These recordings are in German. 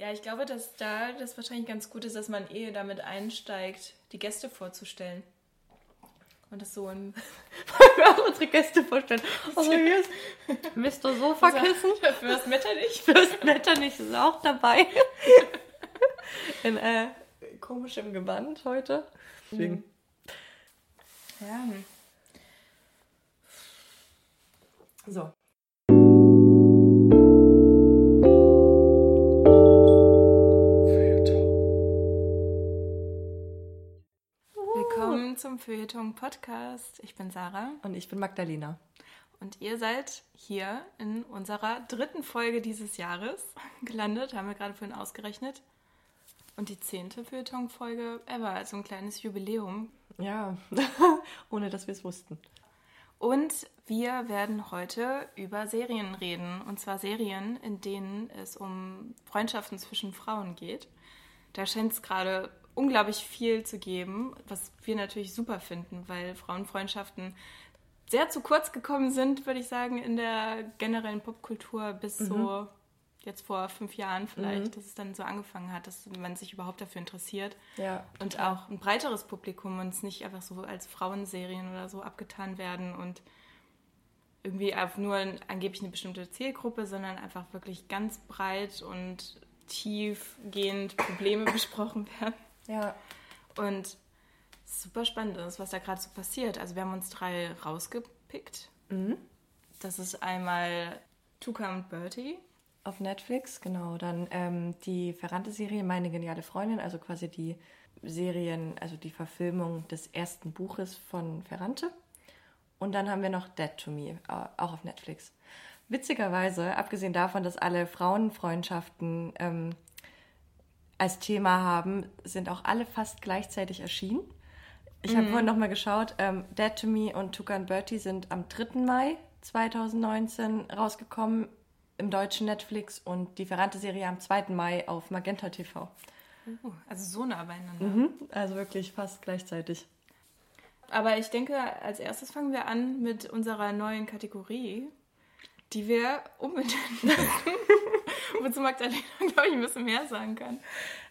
Ja, ich glaube, dass da das wahrscheinlich ganz gut ist, dass man eh damit einsteigt, die Gäste vorzustellen. Und das so ein. Wollen wir auch unsere Gäste vorstellen? Also hier ist Mr. Sofakissen. Fürst Metternich. Fürst Metternich ist auch dabei. In äh, komischem Gewand heute. Deswegen. Ja. So. Feuilleton Podcast. Ich bin Sarah Und ich bin Magdalena. und ihr seid hier in unserer dritten Folge dieses Jahres gelandet, haben wir gerade vorhin ausgerechnet. Und die zehnte Feuilleton-Folge ever, also ein kleines Jubiläum. Ja, ohne dass wir es wussten. Und wir werden heute über Serien reden. Und zwar Serien, in denen es um Freundschaften zwischen Frauen geht. Da scheint es gerade unglaublich viel zu geben, was wir natürlich super finden, weil Frauenfreundschaften sehr zu kurz gekommen sind, würde ich sagen, in der generellen Popkultur bis so jetzt vor fünf Jahren vielleicht, dass es dann so angefangen hat, dass man sich überhaupt dafür interessiert. Ja. Und auch ein breiteres Publikum und es nicht einfach so als Frauenserien oder so abgetan werden und irgendwie auf nur angeblich eine bestimmte Zielgruppe, sondern einfach wirklich ganz breit und tiefgehend Probleme besprochen werden. Ja. Und super spannend ist, was da gerade so passiert. Also wir haben uns drei rausgepickt. Das ist einmal Tuka und Bertie. Auf Netflix, genau. Dann ähm, die Ferrante-Serie Meine geniale Freundin, also quasi die Serien, also die Verfilmung des ersten Buches von Ferrante. Und dann haben wir noch Dead to Me, äh, auch auf Netflix. Witzigerweise, abgesehen davon, dass alle Frauenfreundschaften ähm, als Thema haben, sind auch alle fast gleichzeitig erschienen. Ich habe vorhin nochmal geschaut, ähm, Dead to Me und Tuka und Bertie sind am 3. Mai 2019 rausgekommen im deutschen Netflix und die Ferrante-Serie am 2. Mai auf Magenta TV. Oh, also so nah beieinander. Mhm. Also wirklich fast gleichzeitig. Aber ich denke, als erstes fangen wir an mit unserer neuen Kategorie, die wir umbenennen Wozu Magdalena, glaube ich, ein bisschen mehr sagen kann.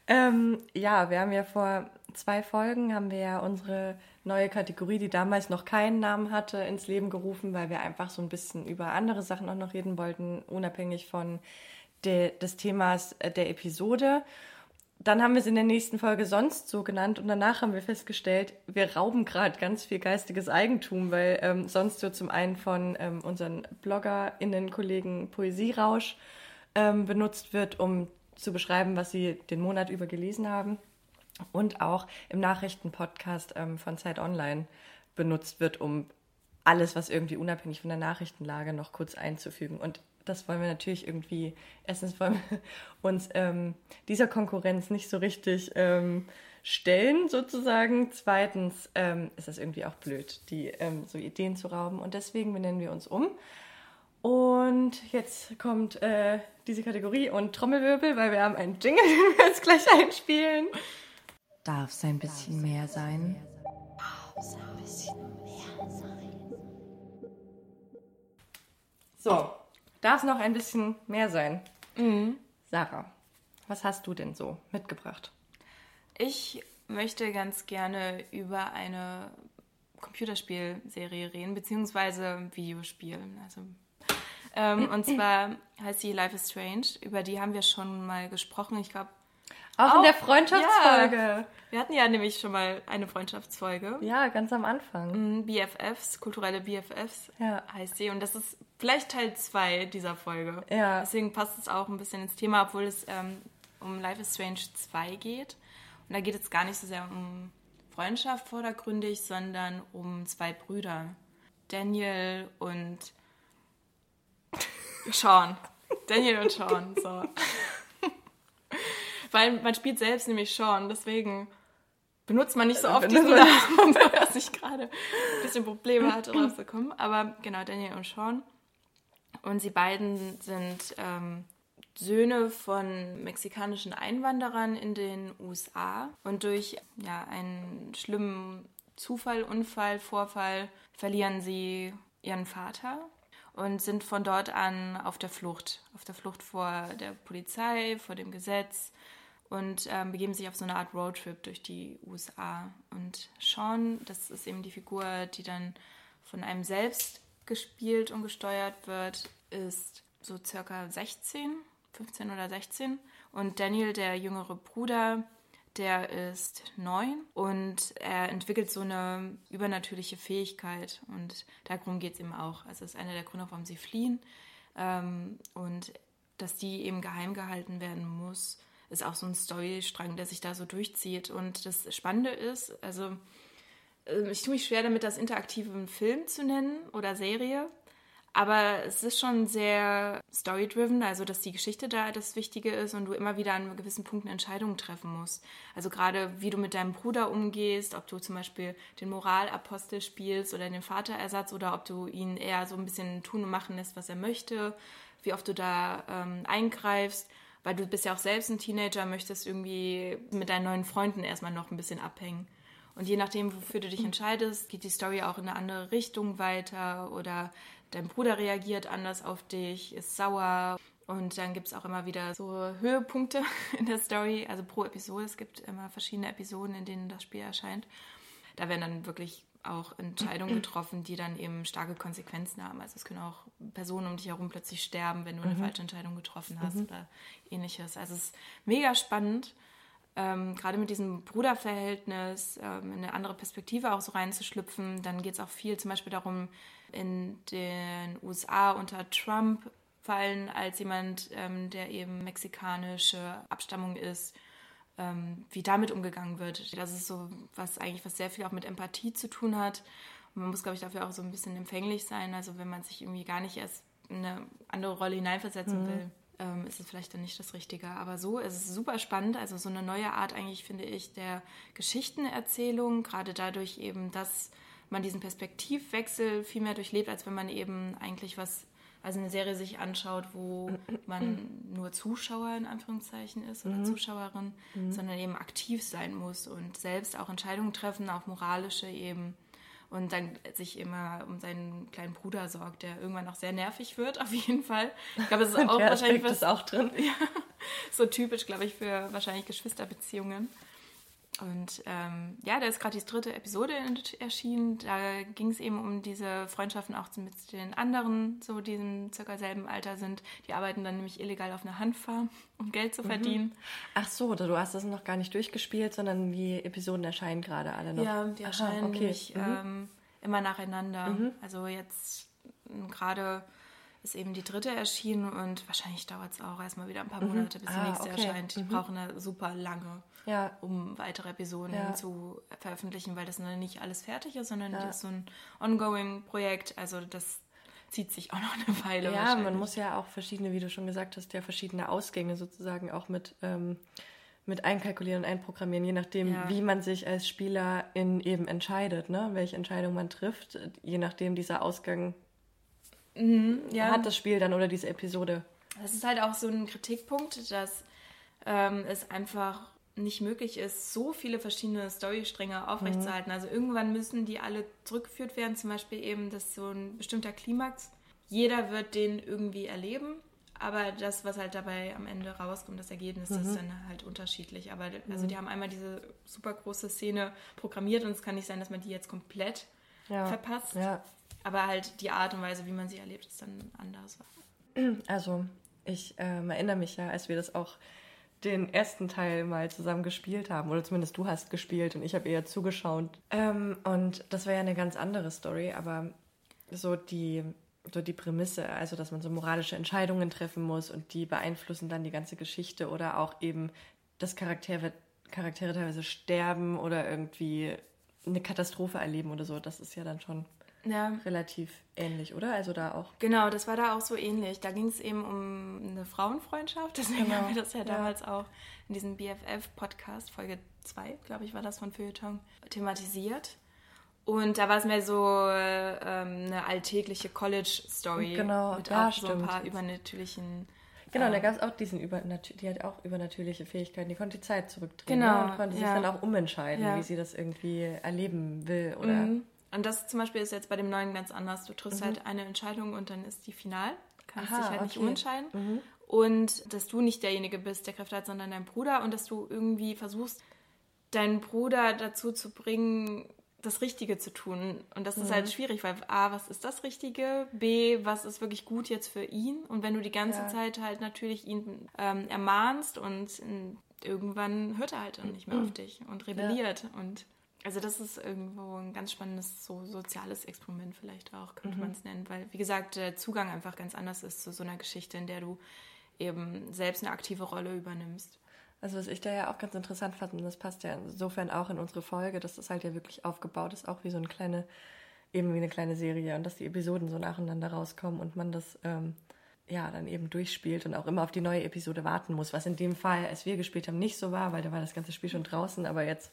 Ähm, ja, wir haben ja vor zwei Folgen haben wir ja unsere neue Kategorie, die damals noch keinen Namen hatte, ins Leben gerufen, weil wir einfach so ein bisschen über andere Sachen auch noch reden wollten, unabhängig von de, des Themas äh, der Episode. Dann haben wir es in der nächsten Folge sonst so genannt und danach haben wir festgestellt, wir rauben gerade ganz viel geistiges Eigentum, weil ähm, sonst so zum einen von ähm, unseren BloggerInnen-Kollegen Poesierausch ähm, benutzt wird, um zu beschreiben, was sie den Monat über gelesen haben und auch im Nachrichtenpodcast ähm, von Zeit Online benutzt wird, um alles, was irgendwie unabhängig von der Nachrichtenlage noch kurz einzufügen. Und das wollen wir natürlich irgendwie, erstens wollen wir uns ähm, dieser Konkurrenz nicht so richtig ähm, stellen, sozusagen. Zweitens ähm, ist das irgendwie auch blöd, die ähm, so Ideen zu rauben. Und deswegen benennen wir uns um. Und jetzt kommt äh, diese Kategorie und Trommelwirbel, weil wir haben einen Jingle, den wir jetzt gleich einspielen. Darf es ein bisschen mehr sein? So, darf es noch ein bisschen mehr sein? Sarah, was hast du denn so mitgebracht? Ich möchte ganz gerne über eine Computerspielserie reden, beziehungsweise Videospiel. Also, ähm, und zwar heißt sie Life is Strange. Über die haben wir schon mal gesprochen. Ich glaube, Auch, in Auch- der Freundschaftsfolge. wir hatten ja nämlich schon mal eine Freundschaftsfolge. Ja. ganz am Anfang. Mhm, BFFs, kulturelle BFFs Ja. heißt sie. Und das ist vielleicht Teil 2 dieser Folge. Ja. Deswegen passt es auch ein bisschen ins Thema, obwohl es ähm, um Life is Strange 2 geht. Und da geht es gar nicht so sehr um Freundschaft vordergründig, sondern um zwei Brüder. Daniel und Sean. Daniel und Sean, so. Weil man spielt selbst nämlich Sean, deswegen benutzt man nicht so oft diesen Namen, dass ich gerade ein bisschen Probleme hatte, drauf zu kommen. Aber genau, Daniel und Sean. Und sie beiden sind ähm, Söhne von mexikanischen Einwanderern in den USA. Und durch ja, einen schlimmen Zufall, Unfall, Vorfall verlieren sie ihren Vater. Und sind von dort an auf der Flucht. Auf der Flucht vor der Polizei, vor dem Gesetz und ähm, begeben sich auf so eine Art Roadtrip durch die USA. Und Sean, das ist eben die Figur, die dann von einem selbst gespielt und gesteuert wird, ist so circa 16, 15 oder 16. Und Daniel, der jüngere Bruder, der ist neun und er entwickelt so eine übernatürliche Fähigkeit. Und darum geht es ihm auch. Also es ist einer der Gründe, warum sie fliehen. Ähm, und dass die eben geheim gehalten werden muss, ist auch so ein Storystrang, der sich da so durchzieht. Und das Spannende ist, also äh, ich tue mich schwer damit, das interaktiven Film zu nennen oder Serie. Aber es ist schon sehr story-driven, also dass die Geschichte da das Wichtige ist und du immer wieder an gewissen Punkten Entscheidungen treffen musst. Also gerade wie du mit deinem Bruder umgehst, ob du zum Beispiel den Moralapostel spielst oder den Vaterersatz oder ob du ihn eher so ein bisschen tun und machen lässt, was er möchte, wie oft du da ähm, eingreifst weil du bist ja auch selbst ein Teenager, möchtest irgendwie mit deinen neuen Freunden erstmal noch ein bisschen abhängen. Und je nachdem, wofür du dich entscheidest, geht die Story auch in eine andere Richtung weiter oder dein Bruder reagiert anders auf dich, ist sauer. Und dann gibt es auch immer wieder so Höhepunkte in der Story, also pro Episode. Es gibt immer verschiedene Episoden, in denen das Spiel erscheint. Da werden dann wirklich auch Entscheidungen getroffen, die dann eben starke Konsequenzen haben. Also es können auch Personen um dich herum plötzlich sterben, wenn du eine mhm. falsche Entscheidung getroffen hast mhm. oder ähnliches. Also es ist mega spannend, ähm, gerade mit diesem Bruderverhältnis ähm, in eine andere Perspektive auch so reinzuschlüpfen. Dann geht es auch viel zum Beispiel darum, in den USA unter Trump fallen als jemand, ähm, der eben mexikanische Abstammung ist, ähm, wie damit umgegangen wird. Das ist so was eigentlich, was sehr viel auch mit Empathie zu tun hat. Und man muss, glaube ich, dafür auch so ein bisschen empfänglich sein. Also wenn man sich irgendwie gar nicht erst in eine andere Rolle hineinversetzen mhm. will, ähm, ist es vielleicht dann nicht das Richtige. Aber so ist es super spannend. Also so eine neue Art eigentlich, finde ich, der Geschichtenerzählung, gerade dadurch eben, dass man diesen Perspektivwechsel viel mehr durchlebt, als wenn man eben eigentlich was also eine Serie sich anschaut, wo man nur Zuschauer in Anführungszeichen ist oder mhm. Zuschauerin, mhm. sondern eben aktiv sein muss und selbst auch Entscheidungen treffen, auch moralische eben. Und dann sich immer um seinen kleinen Bruder sorgt, der irgendwann auch sehr nervig wird, auf jeden Fall. Ich glaube, es ist auch wahrscheinlich was, ist auch drin. Ja, so typisch, glaube ich, für wahrscheinlich Geschwisterbeziehungen. Und ähm, ja, da ist gerade die dritte Episode erschienen. Da ging es eben um diese Freundschaften auch mit den anderen, so die in circa selben Alter sind. Die arbeiten dann nämlich illegal auf einer Handfarm, um Geld zu mhm. verdienen. Mhm. Ach so, du hast das noch gar nicht durchgespielt, sondern die Episoden erscheinen gerade alle noch. Ja, die erscheinen Aha, okay. nämlich mhm. ähm, immer nacheinander. Mhm. Also jetzt gerade ist eben die dritte erschienen und wahrscheinlich dauert es auch erstmal wieder ein paar mhm. Monate, bis die ah, nächste okay. erscheint. Die mhm. brauchen da super lange, ja. um weitere Episoden ja. zu veröffentlichen, weil das noch nicht alles fertig ist, sondern ja. das ist so ein ongoing Projekt. Also das zieht sich auch noch eine Weile. Ja, man muss ja auch verschiedene, wie du schon gesagt hast, ja verschiedene Ausgänge sozusagen auch mit, ähm, mit einkalkulieren und einprogrammieren, je nachdem, ja. wie man sich als Spieler in eben entscheidet, ne? welche Entscheidung man trifft, je nachdem dieser Ausgang mhm, ja. hat das Spiel dann oder diese Episode. Das ist halt auch so ein Kritikpunkt, dass ähm, es einfach nicht möglich ist, so viele verschiedene Storystränge aufrechtzuerhalten. Mhm. Also irgendwann müssen die alle zurückgeführt werden, zum Beispiel eben, dass so ein bestimmter Klimax, jeder wird den irgendwie erleben, aber das, was halt dabei am Ende rauskommt, das Ergebnis, mhm. ist dann halt unterschiedlich. Aber also die mhm. haben einmal diese super große Szene programmiert und es kann nicht sein, dass man die jetzt komplett ja. verpasst. Ja. Aber halt die Art und Weise, wie man sie erlebt, ist dann anders. Also, ich ähm, erinnere mich ja, als wir das auch den ersten Teil mal zusammen gespielt haben, oder zumindest du hast gespielt und ich habe eher zugeschaut. Ähm, und das war ja eine ganz andere Story, aber so die, so die Prämisse, also dass man so moralische Entscheidungen treffen muss und die beeinflussen dann die ganze Geschichte oder auch eben, dass Charaktere, Charaktere teilweise sterben oder irgendwie eine Katastrophe erleben oder so, das ist ja dann schon ja. relativ ähnlich, oder? Also da auch. Genau, das war da auch so ähnlich. Da ging es eben um eine Frauenfreundschaft. Deswegen genau. haben wir das ja, ja, damals auch in diesem BFF-Podcast, Folge 2, glaube ich, war das von Feuilleton, thematisiert. Und da war es mehr so ähm, eine alltägliche College-Story. Genau, mit ja, auch stimmt. so ein paar übernatürlichen. Genau, ähm, da gab es auch diesen Übernatür die hat auch übernatürliche Fähigkeiten. Die konnte die Zeit zurückdrehen ne? genau, ne? und konnte ja. sich dann auch umentscheiden, ja. wie sie das irgendwie erleben will oder mhm Und das zum Beispiel ist jetzt bei dem neuen ganz anders. Du triffst mhm. halt eine Entscheidung und dann ist die final. Du kannst Aha, dich halt okay. nicht umentscheiden. Mhm. Und dass du nicht derjenige bist, der Kräfte hat, sondern dein Bruder. Und dass du irgendwie versuchst, deinen Bruder dazu zu bringen, das Richtige zu tun. Und das mhm. ist halt schwierig, weil A, was ist das Richtige? B, was ist wirklich gut jetzt für ihn? Und wenn du die ganze ja. Zeit halt natürlich ihn ähm, ermahnst und in, irgendwann hört er halt dann nicht mehr mhm. auf dich und rebelliert. Ja. Und also das ist irgendwo ein ganz spannendes so soziales Experiment vielleicht auch, könnte mhm. man es nennen. Weil, wie gesagt, der Zugang einfach ganz anders ist zu so einer Geschichte, in der du eben selbst eine aktive Rolle übernimmst. Also was ich da ja auch ganz interessant fand, und das passt ja insofern auch in unsere Folge, dass das halt ja wirklich aufgebaut ist, auch wie so eine kleine, eben wie eine kleine Serie und dass die Episoden so nacheinander rauskommen und man das ähm, ja dann eben durchspielt und auch immer auf die neue Episode warten muss, was in dem Fall, als wir gespielt haben, nicht so war, weil da war das ganze Spiel schon draußen, aber jetzt,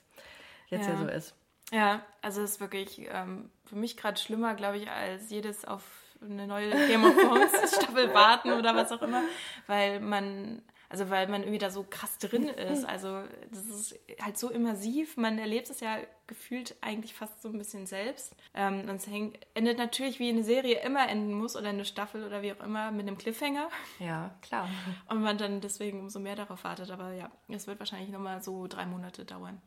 jetzt ja, ja so ist. Ja, also es ist wirklich ähm, für mich gerade schlimmer, glaube ich, als jedes auf eine neue Game of Thrones Staffel warten oder was auch immer, weil man also weil man irgendwie da so krass drin ist. Also das ist halt so immersiv. Man erlebt es ja gefühlt eigentlich fast so ein bisschen selbst. Ähm, und es hängt, endet natürlich wie eine Serie immer enden muss oder eine Staffel oder wie auch immer mit einem Cliffhanger. Ja, klar. Und man dann deswegen umso mehr darauf wartet. Aber ja, es wird wahrscheinlich nochmal so drei Monate dauern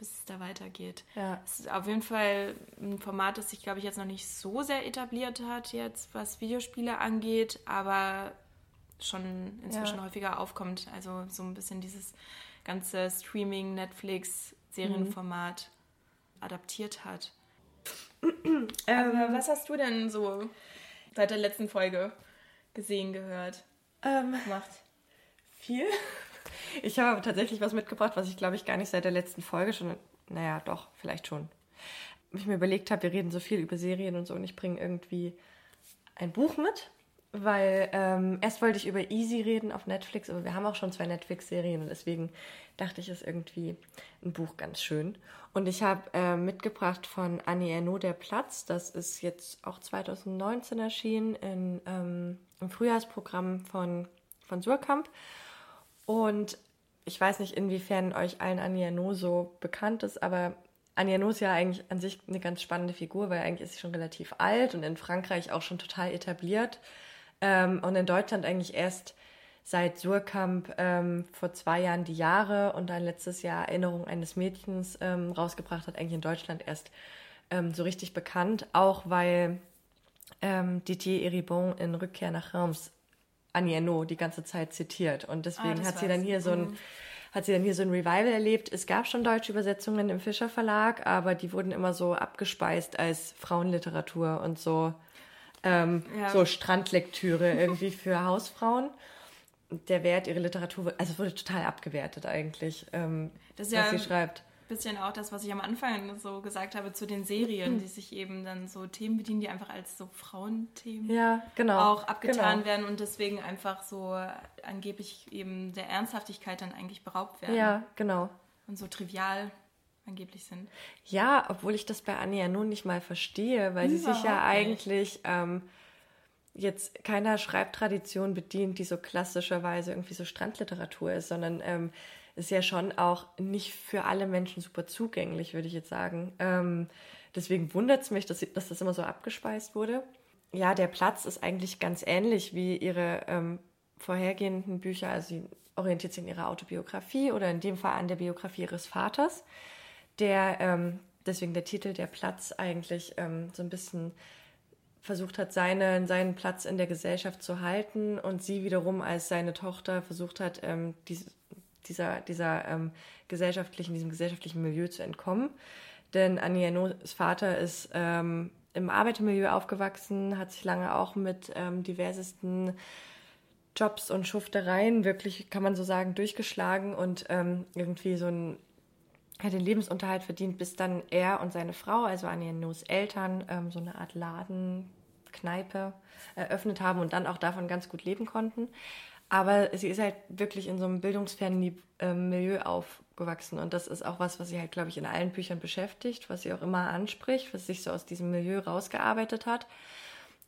bis es da weitergeht. Ja. Es ist auf jeden Fall ein Format, das sich, glaube ich, jetzt noch nicht so sehr etabliert hat, jetzt was Videospiele angeht, aber schon inzwischen ja. häufiger aufkommt. Also so ein bisschen dieses ganze Streaming, Netflix, Serienformat mhm. adaptiert hat. ähm, Aber was hast du denn so seit der letzten Folge gesehen, gehört, ähm, gemacht? Viel. Ich habe tatsächlich was mitgebracht, was ich glaube ich gar nicht seit der letzten Folge schon, naja, doch, vielleicht schon. Ich mir überlegt habe, wir reden so viel über Serien und so und ich bringe irgendwie ein Buch mit weil ähm, erst wollte ich über Easy reden auf Netflix, aber wir haben auch schon zwei Netflix-Serien und deswegen dachte ich, ist irgendwie ein Buch ganz schön. Und ich habe äh, mitgebracht von Annie Ernaux Der Platz. Das ist jetzt auch 2019 erschienen in, ähm, im Frühjahrsprogramm von, von Surkamp. Und ich weiß nicht, inwiefern euch allen Annie Ernaux so bekannt ist, aber Annie Ernaux ist ja eigentlich an sich eine ganz spannende Figur, weil eigentlich ist sie schon relativ alt und in Frankreich auch schon total etabliert. Ähm, und in Deutschland eigentlich erst seit Surkamp ähm, vor zwei Jahren die Jahre und dann letztes Jahr Erinnerung eines Mädchens ähm, rausgebracht hat, eigentlich in Deutschland erst ähm, so richtig bekannt, auch weil ähm, Didier Eribon in Rückkehr nach Reims Annie Ernaux die ganze Zeit zitiert und deswegen ah, hat sie dann hier so ein mhm. hat sie dann hier so ein Revival erlebt. Es gab schon deutsche Übersetzungen im Fischer Verlag, aber die wurden immer so abgespeist als Frauenliteratur und so ähm, ja. so Strandlektüre irgendwie für Hausfrauen. Der Wert ihrer Literatur, also wurde total abgewertet eigentlich, ähm, das ist was ja sie schreibt. Bisschen auch das, was ich am Anfang so gesagt habe zu den Serien, mhm. die sich eben dann so Themen bedienen, die einfach als so Frauenthemen ja, genau, auch abgetan genau. werden und deswegen einfach so angeblich eben der Ernsthaftigkeit dann eigentlich beraubt werden. Ja, genau. Und so trivial angeblich sind. Ja, obwohl ich das bei Anja nun nicht mal verstehe, weil Überhaupt sie sich ja eigentlich ähm, jetzt keiner Schreibtradition bedient, die so klassischerweise irgendwie so Strandliteratur ist, sondern ähm, ist ja schon auch nicht für alle Menschen super zugänglich, würde ich jetzt sagen. Ähm, deswegen wundert es mich, dass, dass, das immer so abgespeist wurde. Ja, der Platz ist eigentlich ganz ähnlich wie ihre ähm, vorhergehenden Bücher. Also sie orientiert sich in ihrer Autobiografie oder in dem Fall an der Biografie ihres Vaters der, ähm, deswegen der Titel, der Platz eigentlich ähm, so ein bisschen versucht hat, seine, seinen Platz in der Gesellschaft zu halten und sie wiederum als seine Tochter versucht hat, ähm, dies, dieser, dieser ähm, gesellschaftlichen, diesem gesellschaftlichen Milieu zu entkommen. Denn Ernaux Vater ist ähm, im Arbeitermilieu aufgewachsen, hat sich lange auch mit ähm, diversesten Jobs und Schuftereien wirklich, kann man so sagen, durchgeschlagen und ähm, irgendwie so ein hat den Lebensunterhalt verdient, bis dann er und seine Frau, also Anja Nus Eltern, ähm, so eine Art Laden, Kneipe eröffnet haben und dann auch davon ganz gut leben konnten. Aber sie ist halt wirklich in so einem bildungsfernen ähm, Milieu aufgewachsen. Und das ist auch was, was sie halt, glaube ich, in allen Büchern beschäftigt, was sie auch immer anspricht, was sich so aus diesem Milieu rausgearbeitet hat.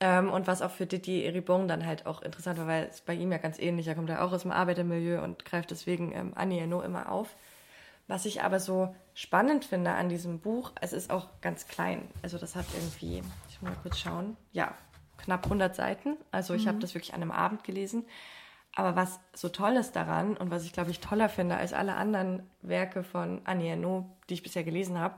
Ähm, und was auch für Didier Eribon dann halt auch interessant war, weil es bei ihm ja ganz ähnlich, er kommt ja auch aus dem Arbeitermilieu und greift deswegen ähm, Annie Ernaux immer auf Was ich aber so spannend finde an diesem Buch, es ist auch ganz klein. Also das hat irgendwie, ich muss mal kurz schauen, ja, knapp 100 Seiten. Also ich mhm. habe das wirklich an einem Abend gelesen. Aber was so toll ist daran und was ich, glaube ich, toller finde als alle anderen Werke von Annie Ernaux, die ich bisher gelesen habe,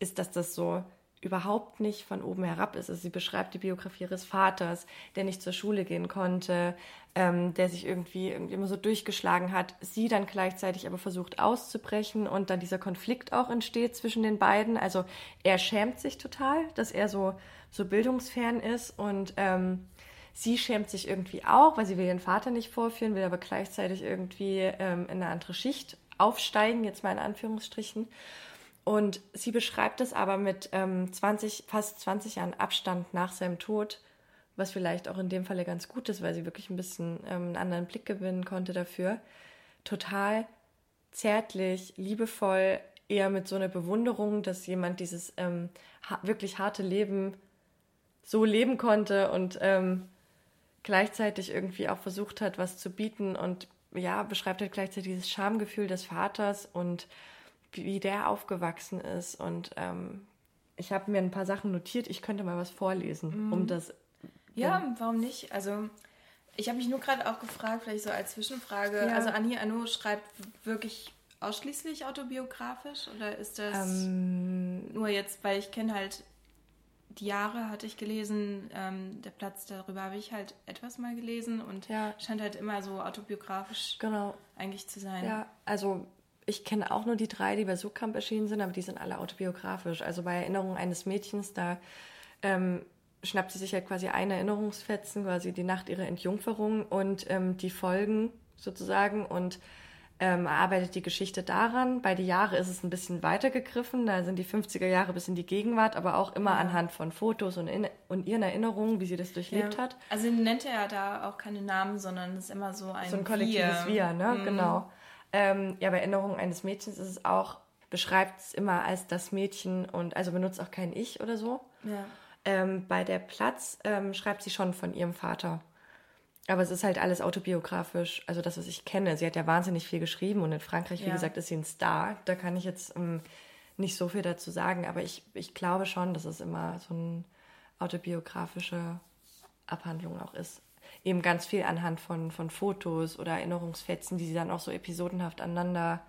ist, dass das so überhaupt nicht von oben herab ist. Also sie beschreibt die Biografie ihres Vaters, der nicht zur Schule gehen konnte, ähm, der sich irgendwie, irgendwie immer so durchgeschlagen hat, sie dann gleichzeitig aber versucht auszubrechen und dann dieser Konflikt auch entsteht zwischen den beiden. Also er schämt sich total, dass er so, so bildungsfern ist und ähm, sie schämt sich irgendwie auch, weil sie will ihren Vater nicht vorführen, will aber gleichzeitig irgendwie ähm, in eine andere Schicht aufsteigen, jetzt mal in Anführungsstrichen. Und sie beschreibt es aber mit ähm, 20, fast 20 Jahren Abstand nach seinem Tod, was vielleicht auch in dem Falle ganz gut ist, weil sie wirklich ein bisschen ähm, einen anderen Blick gewinnen konnte dafür. Total zärtlich, liebevoll, eher mit so einer Bewunderung, dass jemand dieses ähm, ha wirklich harte Leben so leben konnte und ähm, gleichzeitig irgendwie auch versucht hat, was zu bieten und ja, beschreibt halt gleichzeitig dieses Schamgefühl des Vaters und wie der aufgewachsen ist. Und ähm, ich habe mir ein paar Sachen notiert. Ich könnte mal was vorlesen, mhm. um das. Ja, ja, warum nicht? Also ich habe mich nur gerade auch gefragt, vielleicht so als Zwischenfrage. Ja. Also Annie Arnaud schreibt wirklich ausschließlich autobiografisch oder ist das ähm, nur jetzt, weil ich kenne halt die Jahre hatte ich gelesen, ähm, der Platz darüber habe ich halt etwas mal gelesen und ja. scheint halt immer so autobiografisch genau. eigentlich zu sein. Ja, also ich kenne auch nur die drei, die bei Sukamp erschienen sind, aber die sind alle autobiografisch. Also bei Erinnerungen eines Mädchens, da ähm, schnappt sie sich halt quasi ein Erinnerungsfetzen, quasi die Nacht ihrer Entjungferung und ähm, die Folgen sozusagen und ähm, erarbeitet die Geschichte daran. Bei die Jahre ist es ein bisschen weitergegriffen, da sind die 50er Jahre bis in die Gegenwart, aber auch immer ja. anhand von Fotos und, in, und ihren Erinnerungen, wie sie das durchlebt ja. hat. Also nennt er ja da auch keine Namen, sondern es ist immer so ein So ein kollektives Wir, Wir ne? Mhm. Genau. Ähm, ja, bei Erinnerung eines Mädchens ist es auch, beschreibt es immer als das Mädchen und also benutzt auch kein Ich oder so. Ja. Ähm, bei der Platz ähm, schreibt sie schon von ihrem Vater. Aber es ist halt alles autobiografisch, also das, was ich kenne. Sie hat ja wahnsinnig viel geschrieben und in Frankreich, wie ja. gesagt, ist sie ein Star. Da kann ich jetzt ähm, nicht so viel dazu sagen, aber ich, ich glaube schon, dass es immer so eine autobiografische Abhandlung auch ist eben ganz viel anhand von, von Fotos oder Erinnerungsfetzen, die sie dann auch so episodenhaft aneinander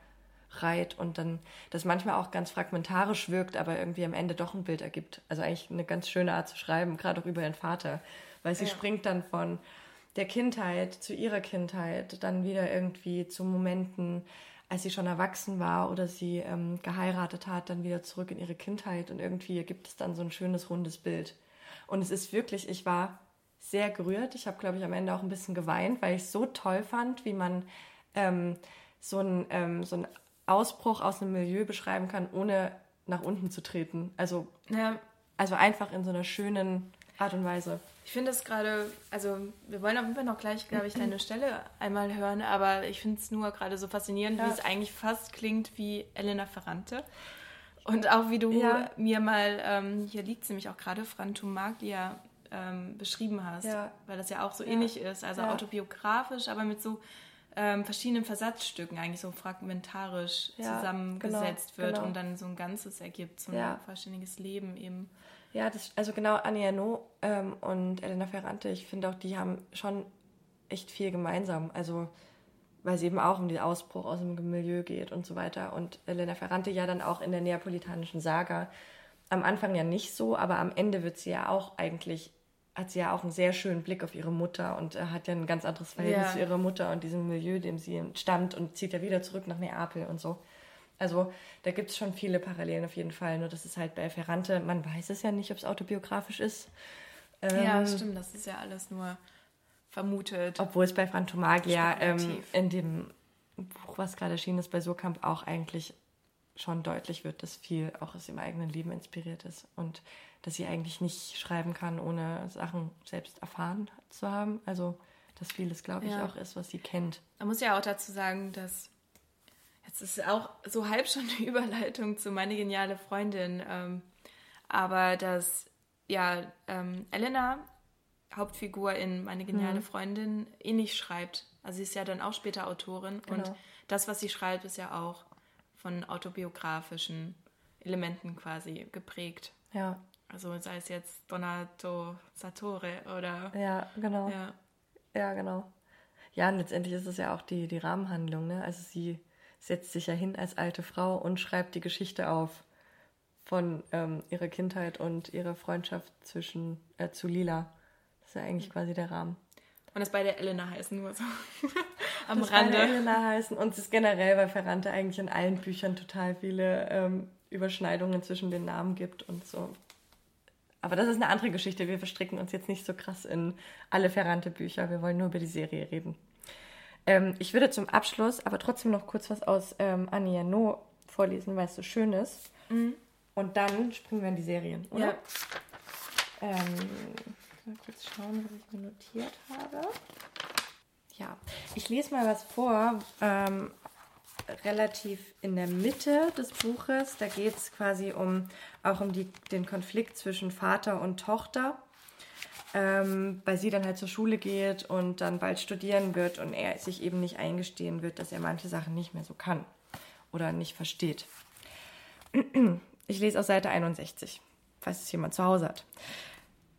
reiht und dann das manchmal auch ganz fragmentarisch wirkt, aber irgendwie am Ende doch ein Bild ergibt. Also eigentlich eine ganz schöne Art zu schreiben, gerade auch über ihren Vater, weil sie ja. springt dann von der Kindheit zu ihrer Kindheit, dann wieder irgendwie zu Momenten, als sie schon erwachsen war oder sie ähm, geheiratet hat, dann wieder zurück in ihre Kindheit und irgendwie gibt es dann so ein schönes rundes Bild. Und es ist wirklich, ich war sehr gerührt. Ich habe, glaube ich, am Ende auch ein bisschen geweint, weil ich es so toll fand, wie man ähm, so einen ähm, so Ausbruch aus einem Milieu beschreiben kann, ohne nach unten zu treten. Also, ja. also einfach in so einer schönen Art und Weise. Ich finde es gerade, also wir wollen auf jeden Fall noch gleich, glaube ich, deine Stelle einmal hören, aber ich finde es nur gerade so faszinierend, ja. wie es eigentlich fast klingt wie Elena Ferrante. Und auch wie du ja. mir mal, ähm, hier liegt es nämlich auch gerade, Frantumaglia ähm, beschrieben hast, ja. weil das ja auch so ähnlich ist, also autobiografisch, aber mit so ähm, verschiedenen Versatzstücken eigentlich so fragmentarisch zusammengesetzt genau, wird genau. und dann so ein Ganzes ergibt, so ein vollständiges Leben eben. Ja, das, also genau, Annie Ernaux ähm, und Elena Ferrante, ich finde auch, die haben schon echt viel gemeinsam. Also, weil es eben auch um den Ausbruch aus dem Milieu geht und so weiter. Und Elena Ferrante ja dann auch in der neapolitanischen Saga am Anfang ja nicht so, aber am Ende wird sie ja auch eigentlich hat sie ja auch einen sehr schönen Blick auf ihre Mutter und äh, hat ja ein ganz anderes Verhältnis ja. zu ihrer Mutter und diesem Milieu, dem sie stammt und zieht ja wieder zurück nach Neapel und so. Also da gibt es schon viele Parallelen auf jeden Fall. Nur das ist halt bei Ferrante, man weiß es ja nicht, ob es autobiografisch ist. Ähm, ja, stimmt, das ist ja alles nur vermutet. Obwohl es bei Frantomaglia ähm, in dem Buch, was gerade erschienen ist, bei Surkamp auch eigentlich schon deutlich wird, dass viel auch aus ihrem eigenen Leben inspiriert ist und dass sie eigentlich nicht schreiben kann, ohne Sachen selbst erfahren zu haben. Also, dass vieles, glaube ich, ja. auch ist, was sie kennt. Man muss ja auch dazu sagen, dass jetzt ist auch so halb schon eine Überleitung zu meine geniale Freundin, ähm, aber dass ja ähm, Elena Hauptfigur in meine geniale mhm. Freundin ähnlich schreibt. Also sie ist ja dann auch später Autorin genau. und das, was sie schreibt, ist ja auch von autobiografischen Elementen quasi geprägt. Ja. Also sei es jetzt Donato Sartore oder. Ja, genau. Ja. Ja, genau. Ja, und letztendlich ist es ja auch die, die Rahmenhandlung, ne? Also sie setzt sich ja hin als alte Frau und schreibt die Geschichte auf von ähm, ihrer Kindheit und ihrer Freundschaft zwischen äh, zu Lila. Das ist ja eigentlich quasi der Rahmen. Und das beide Elena heißen, nur so am das Rande. beide Elena heißen und es ist generell bei Ferrante eigentlich in allen Büchern total viele ähm, Überschneidungen zwischen den Namen gibt und so. Aber das ist eine andere Geschichte. Wir verstricken uns jetzt nicht so krass in alle Ferrante-Bücher. Wir wollen nur über die Serie reden. Ähm, ich würde zum Abschluss aber trotzdem noch kurz was aus ähm, Annie Ernaux vorlesen, weil es so schön ist. Und dann springen wir in die Serien, oder? Ja. Ähm, mal kurz schauen, was ich mir notiert habe. Ja, ich lese mal was vor, ähm, relativ in der Mitte des Buches. Da geht es quasi um auch um die, den Konflikt zwischen Vater und Tochter. Ähm, weil sie dann halt zur Schule geht und dann bald studieren wird und er sich eben nicht eingestehen wird, dass er manche Sachen nicht mehr so kann oder nicht versteht. Ich lese aus Seite 61, falls es jemand zu Hause hat.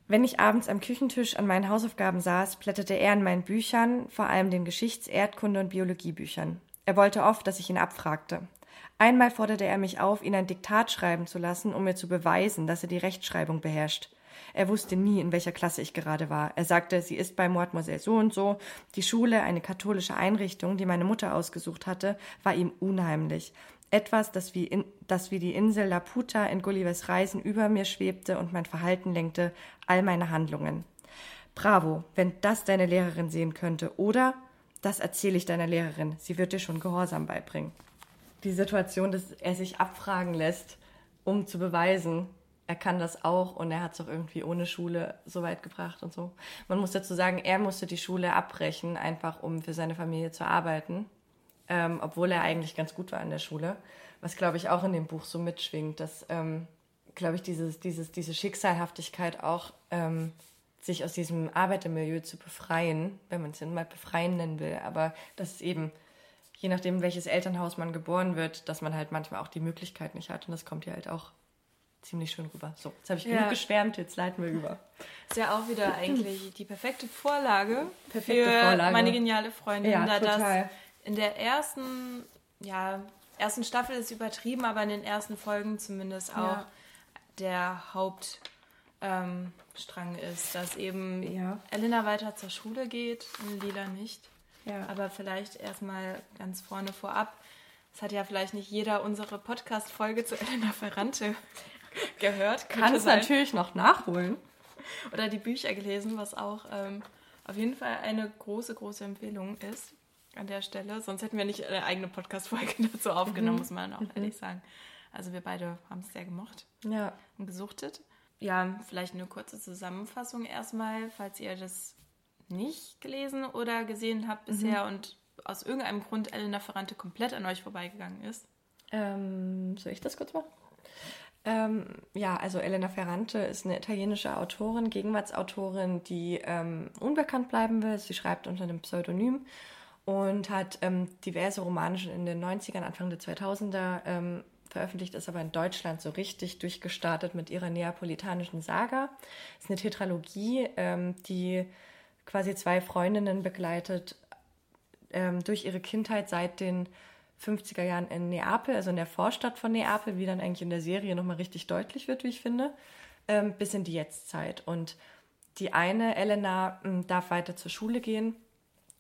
Wenn ich abends am Küchentisch an meinen Hausaufgaben saß, blätterte er in meinen Büchern, vor allem den Geschichts-, Erdkunde- und Biologiebüchern. Er wollte oft, dass ich ihn abfragte. Einmal forderte er mich auf, ihn ein Diktat schreiben zu lassen, um mir zu beweisen, dass er die Rechtschreibung beherrscht. Er wusste nie, in welcher Klasse ich gerade war. Er sagte, sie ist bei Mademoiselle so und so. Die Schule, eine katholische Einrichtung, die meine Mutter ausgesucht hatte, war ihm unheimlich. Etwas, das wie, in, das wie die Insel Laputa in Gullivers Reisen über mir schwebte und mein Verhalten lenkte, all meine Handlungen. Bravo, wenn das deine Lehrerin sehen könnte. Oder, das erzähle ich deiner Lehrerin, sie wird dir schon Gehorsam beibringen. Die Situation, dass er sich abfragen lässt, um zu beweisen, er kann das auch und er hat es auch irgendwie ohne Schule so weit gebracht und so. Man muss dazu sagen, er musste die Schule abbrechen, einfach um für seine Familie zu arbeiten, ähm, obwohl er eigentlich ganz gut war in der Schule. Was, glaube ich, auch in dem Buch so mitschwingt, dass, ähm, glaube ich, dieses, dieses, diese Schicksalhaftigkeit auch, ähm, sich aus diesem Arbeitermilieu zu befreien, wenn man es denn mal befreien nennen will, aber das ist eben, je nachdem, welches Elternhaus man geboren wird, dass man halt manchmal auch die Möglichkeit nicht hat und das kommt ja halt auch ziemlich schön rüber. So, jetzt habe ich Ja. genug geschwärmt, jetzt leiten wir über. Ist ja auch wieder eigentlich die perfekte Vorlage Perfekte für Vorlage. meine geniale Freundin, Ja, da total. das in der ersten, ja, ersten Staffel ist übertrieben, aber in den ersten Folgen zumindest auch Ja. der Hauptstrang ähm, ist, dass eben. Elena weiter zur Schule geht und Lila nicht. Aber vielleicht erstmal ganz vorne vorab. Es hat ja vielleicht nicht jeder unsere Podcast-Folge zu Elena Ferrante gehört. Kann es sein. natürlich noch nachholen. Oder die Bücher gelesen, was auch ähm, auf jeden Fall eine große, große Empfehlung ist an der Stelle. Sonst hätten wir nicht eine eigene Podcast-Folge dazu aufgenommen, muss man auch ehrlich sagen. Also wir beide haben es sehr gemocht Ja. und gesuchtet. Ja, vielleicht eine kurze Zusammenfassung erstmal, falls ihr das nicht gelesen oder gesehen habt bisher und aus irgendeinem Grund Elena Ferrante komplett an euch vorbeigegangen ist. Ähm, soll ich das kurz machen? Ähm, ja, also Elena Ferrante ist eine italienische Autorin, Gegenwartsautorin, die ähm, unbekannt bleiben will. Sie schreibt unter einem Pseudonym und hat ähm, diverse Romane schon in den 90ern, Anfang der 2000er ähm, veröffentlicht, ist aber in Deutschland so richtig durchgestartet mit ihrer neapolitanischen Saga. ist eine Tetralogie, ähm, die quasi zwei Freundinnen begleitet ähm, durch ihre Kindheit seit den 50er Jahren in Neapel, also in der Vorstadt von Neapel, wie dann eigentlich in der Serie nochmal richtig deutlich wird, wie ich finde, ähm, bis in die Jetztzeit. Und die eine, Elena, darf weiter zur Schule gehen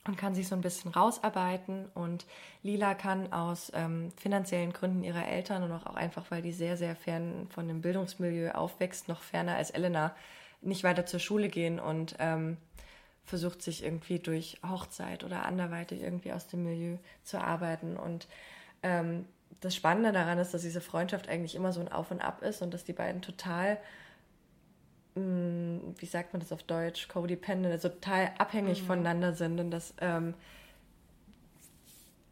und kann sich so ein bisschen rausarbeiten. Und Lila kann aus ähm, finanziellen Gründen ihrer Eltern und auch einfach, weil die sehr, sehr fern von dem Bildungsmilieu aufwächst, noch ferner als Elena, nicht weiter zur Schule gehen und ähm, versucht sich irgendwie durch Hochzeit oder anderweitig irgendwie aus dem Milieu zu arbeiten. Und ähm, das Spannende daran ist, dass diese Freundschaft eigentlich immer so ein Auf und Ab ist und dass die beiden total, mh, wie sagt man das auf Deutsch, codependent, also total abhängig voneinander sind und dass ähm,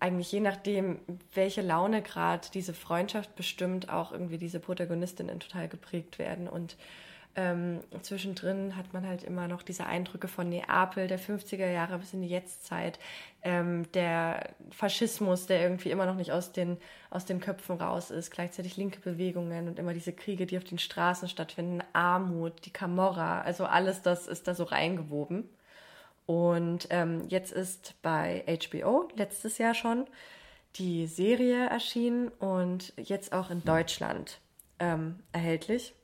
eigentlich je nachdem, welche Laune gerade diese Freundschaft bestimmt, auch irgendwie diese Protagonistinnen total geprägt werden. Und Ähm, zwischendrin hat man halt immer noch diese Eindrücke von Neapel der 50er Jahre bis in die Jetztzeit. Ähm, der Faschismus, der irgendwie immer noch nicht aus den, aus den Köpfen raus ist. Gleichzeitig linke Bewegungen und immer diese Kriege, die auf den Straßen stattfinden. Armut, die Camorra. Also alles das ist da so reingewoben. Und ähm, jetzt ist bei HBO letztes Jahr schon die Serie erschienen und jetzt auch in Deutschland ähm, erhältlich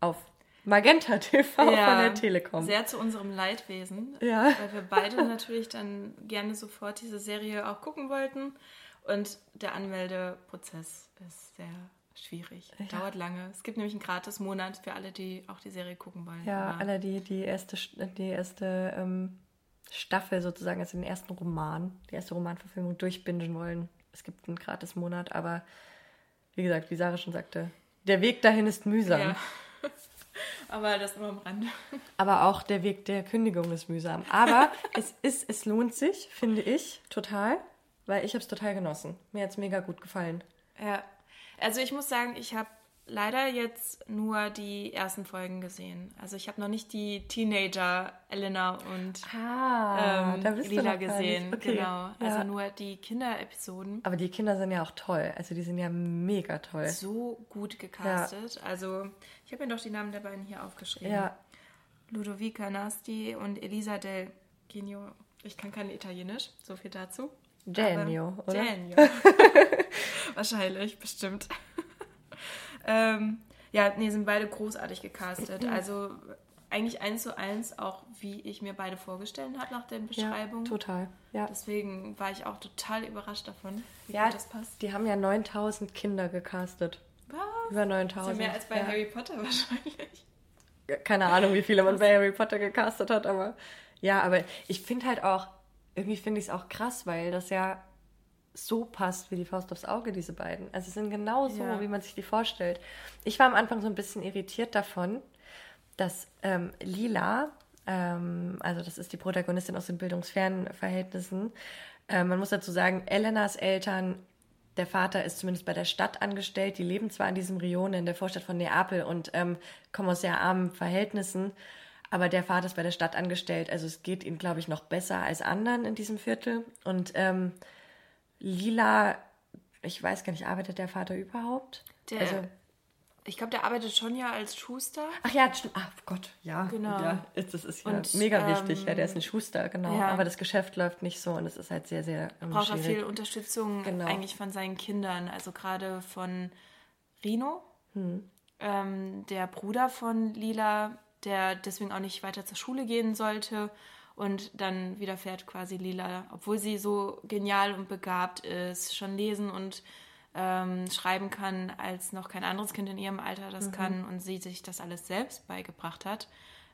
auf Magenta TV ja, von der Telekom. Sehr zu unserem Leidwesen, ja. weil wir beide natürlich dann gerne sofort diese Serie auch gucken wollten. Und der Anmeldeprozess ist sehr schwierig. Ja. Dauert lange. Es gibt nämlich einen gratis Monat für alle, die auch die Serie gucken wollen. Ja, Aber alle, die die erste, die erste ähm, Staffel sozusagen, also den ersten Roman, die erste Romanverfilmung durchbinden wollen. Es gibt einen gratis Monat, aber wie gesagt, wie Sarah schon sagte, der Weg dahin ist mühsam. Ja. Aber das nur am Rande. Aber auch der Weg der Kündigung ist mühsam. Aber es ist, es lohnt sich, finde ich, total, weil ich habe es total genossen. Mir hat es mega gut gefallen. Ja. Also ich muss sagen, ich habe leider jetzt nur die ersten Folgen gesehen. Also ich habe noch nicht die Teenager Elena und ah, ähm, Lila gesehen. Okay. Genau. Ja. Also nur die Kinderepisoden. Aber die Kinder sind ja auch toll. Also die sind ja mega toll. So gut gecastet. Ja. Also ich habe mir doch die Namen der beiden hier aufgeschrieben. Ja. Ludovica Nasti und Elisa del Genio. Ich kann kein Italienisch, so viel dazu. Genio, oder? Genio. Wahrscheinlich, bestimmt. Ähm, ja, nee, sind beide großartig gecastet. Also eigentlich eins zu eins auch, wie ich mir beide vorgestellt habe nach der Beschreibung. Ja, total. Ja. Deswegen war ich auch total überrascht davon, wie ja, das passt. Die haben ja 9000 Kinder gecastet. Was? Über 9000. Das ist ja mehr als bei ja. Harry Potter wahrscheinlich. Keine Ahnung, wie viele man bei Harry Potter gecastet hat, aber ja, aber ich finde halt auch, irgendwie finde ich es auch krass, weil das ja so passt wie die Faust aufs Auge, diese beiden. Also es sind genau so, ja. wie man sich die vorstellt. Ich war am Anfang so ein bisschen irritiert davon, dass ähm, Lila, ähm, also das ist die Protagonistin aus den bildungsfernen Verhältnissen, äh, man muss dazu sagen, Elenas Eltern, der Vater ist zumindest bei der Stadt angestellt, die leben zwar in diesem Rione in der Vorstadt von Neapel und ähm, kommen aus sehr armen Verhältnissen, aber der Vater ist bei der Stadt angestellt, also es geht ihm, glaube ich, noch besser als anderen in diesem Viertel und ähm, Lila, ich weiß gar nicht, arbeitet der Vater überhaupt? Der, also, ich glaube, der arbeitet schon ja als Schuster. Ach ja, ach Gott, ja. Genau. Ja, das ist ja und, mega ähm, wichtig. Ja, der ist ein Schuster, genau. Ja. Aber das Geschäft läuft nicht so und es ist halt sehr, sehr ähm, Braucht er viel Unterstützung genau. eigentlich von seinen Kindern. Also gerade von Rino, hm. ähm, der Bruder von Lila, der deswegen auch nicht weiter zur Schule gehen sollte und dann widerfährt quasi Lila, obwohl sie so genial und begabt ist, schon lesen und ähm, schreiben kann, als noch kein anderes Kind in ihrem Alter das mhm. kann und sie sich das alles selbst beigebracht hat.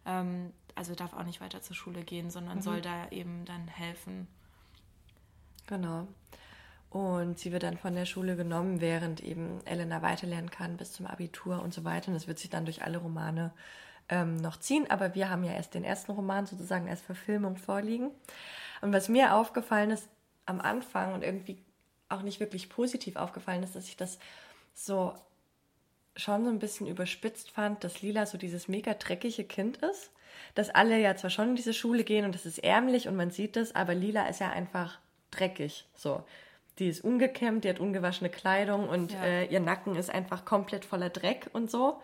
Ähm, also darf auch nicht weiter zur Schule gehen, sondern mhm. soll da eben dann helfen. Genau. Und sie wird dann von der Schule genommen, während eben Elena weiterlernen kann bis zum Abitur und so weiter. Und das wird sich dann durch alle Romane ähm, noch ziehen, aber wir haben ja erst den ersten Roman sozusagen als Verfilmung vorliegen. Und was mir aufgefallen ist am Anfang und irgendwie auch nicht wirklich positiv aufgefallen ist, dass ich das so schon so ein bisschen überspitzt fand, dass Lila so dieses mega dreckige Kind ist. Dass alle ja zwar schon in diese Schule gehen und das ist ärmlich und man sieht das, aber Lila ist ja einfach dreckig. So. Die ist ungekämmt, die hat ungewaschene Kleidung und ja. äh, ihr Nacken ist einfach komplett voller Dreck und so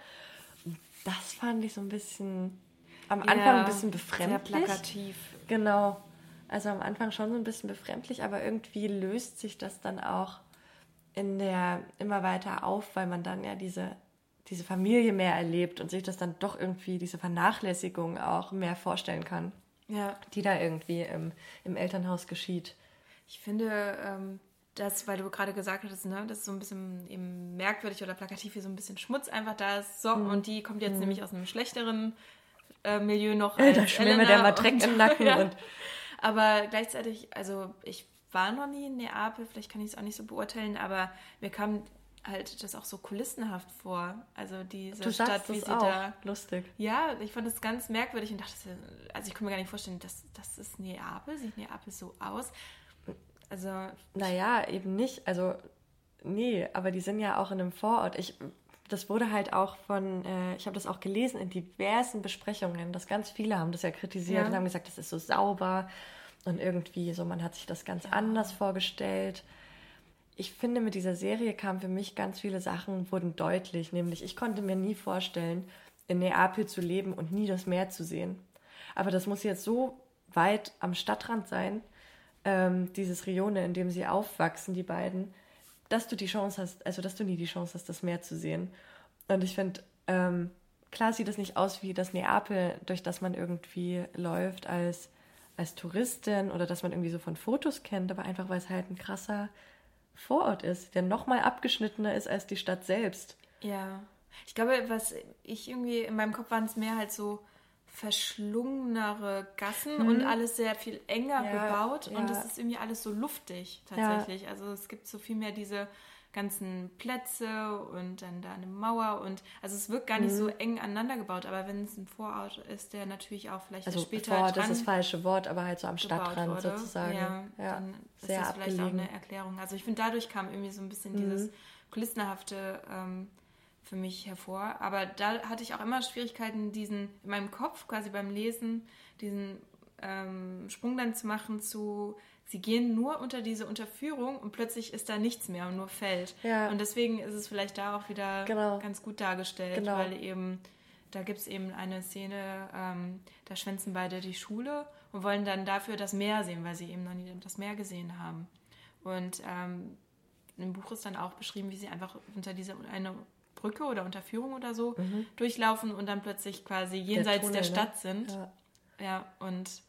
das fand ich so ein bisschen am Anfang ja, ein bisschen befremdlich. Sehr plakativ. Genau. Also am Anfang schon so ein bisschen befremdlich, aber irgendwie löst sich das dann auch in der immer weiter auf, weil man dann ja diese, diese Familie mehr erlebt und sich das dann doch irgendwie, diese Vernachlässigung auch mehr vorstellen kann. Ja. Die da irgendwie im, im Elternhaus geschieht. Ich finde, ähm, das, weil du gerade gesagt hattest, ne, das ist so ein bisschen eben merkwürdig oder plakativ, wie so ein bisschen Schmutz einfach da ist. So, mhm. und die kommt jetzt mhm. nämlich aus einem schlechteren äh, Milieu noch. Als da schwimmt der mal Dreck im Nacken. ja. und aber gleichzeitig, also ich war noch nie in Neapel, vielleicht kann ich es auch nicht so beurteilen, aber mir kam halt das auch so kulissenhaft vor. Also diese du Stadt, wie sie auch. da. Lustig. Ja, ich fand das ganz merkwürdig und dachte, also ich kann mir gar nicht vorstellen, dass das ist Neapel, sieht Neapel so aus. Also. Naja, eben nicht. Also, nee, aber die sind ja auch in einem Vorort. Ich das wurde halt auch von, äh, ich habe das auch gelesen in diversen Besprechungen, dass ganz viele haben das ja kritisiert ja. und haben gesagt, das ist so sauber und irgendwie so, man hat sich das ganz ja. anders vorgestellt. Ich finde, mit dieser Serie kamen für mich ganz viele Sachen, wurden deutlich, nämlich ich konnte mir nie vorstellen, in Neapel zu leben und nie das Meer zu sehen. Aber das muss jetzt so weit am Stadtrand sein, ähm, dieses Rione, in dem sie aufwachsen, die beiden, dass du die Chance hast, also dass du nie die Chance hast, das Meer zu sehen. Und ich finde, ähm, klar sieht es nicht aus wie das Neapel, durch das man irgendwie läuft als, als Touristin oder dass man irgendwie so von Fotos kennt, aber einfach weil es halt ein krasser Vorort ist, der nochmal abgeschnittener ist als die Stadt selbst. Ja. Ich glaube, was ich irgendwie in meinem Kopf waren es mehr halt so verschlungenere Gassen hm. und alles sehr viel enger ja, gebaut ja. und es ist irgendwie alles so luftig tatsächlich. Ja. Also es gibt so viel mehr diese ganzen Plätze und dann da eine Mauer und also es wirkt gar nicht mhm. so eng aneinander gebaut, aber wenn es ein Vorort ist, der natürlich auch vielleicht also später Vorort ist das falsche Wort, aber halt so am Stadtrand wurde, sozusagen. Ja, dann ist sehr das vielleicht abgelegen. auch eine Erklärung. Also ich finde, dadurch kam irgendwie so ein bisschen mhm. dieses kulissenhafte ähm, für mich hervor. Aber da hatte ich auch immer Schwierigkeiten, diesen in meinem Kopf quasi beim Lesen diesen ähm, Sprung dann zu machen zu sie gehen nur unter diese Unterführung und plötzlich ist da nichts mehr und nur Feld. Ja. Und deswegen ist es vielleicht da auch wieder genau. ganz gut dargestellt, genau. weil eben da gibt es eben eine Szene, ähm, da schwänzen beide die Schule und wollen dann dafür das Meer sehen, weil sie eben noch nie das Meer gesehen haben. Und ähm, im Buch ist dann auch beschrieben, wie sie einfach unter dieser eine Brücke oder Unterführung oder so mhm. durchlaufen und dann plötzlich quasi jenseits der, Tunnel, der ne? Stadt ne? sind. Ja, ja und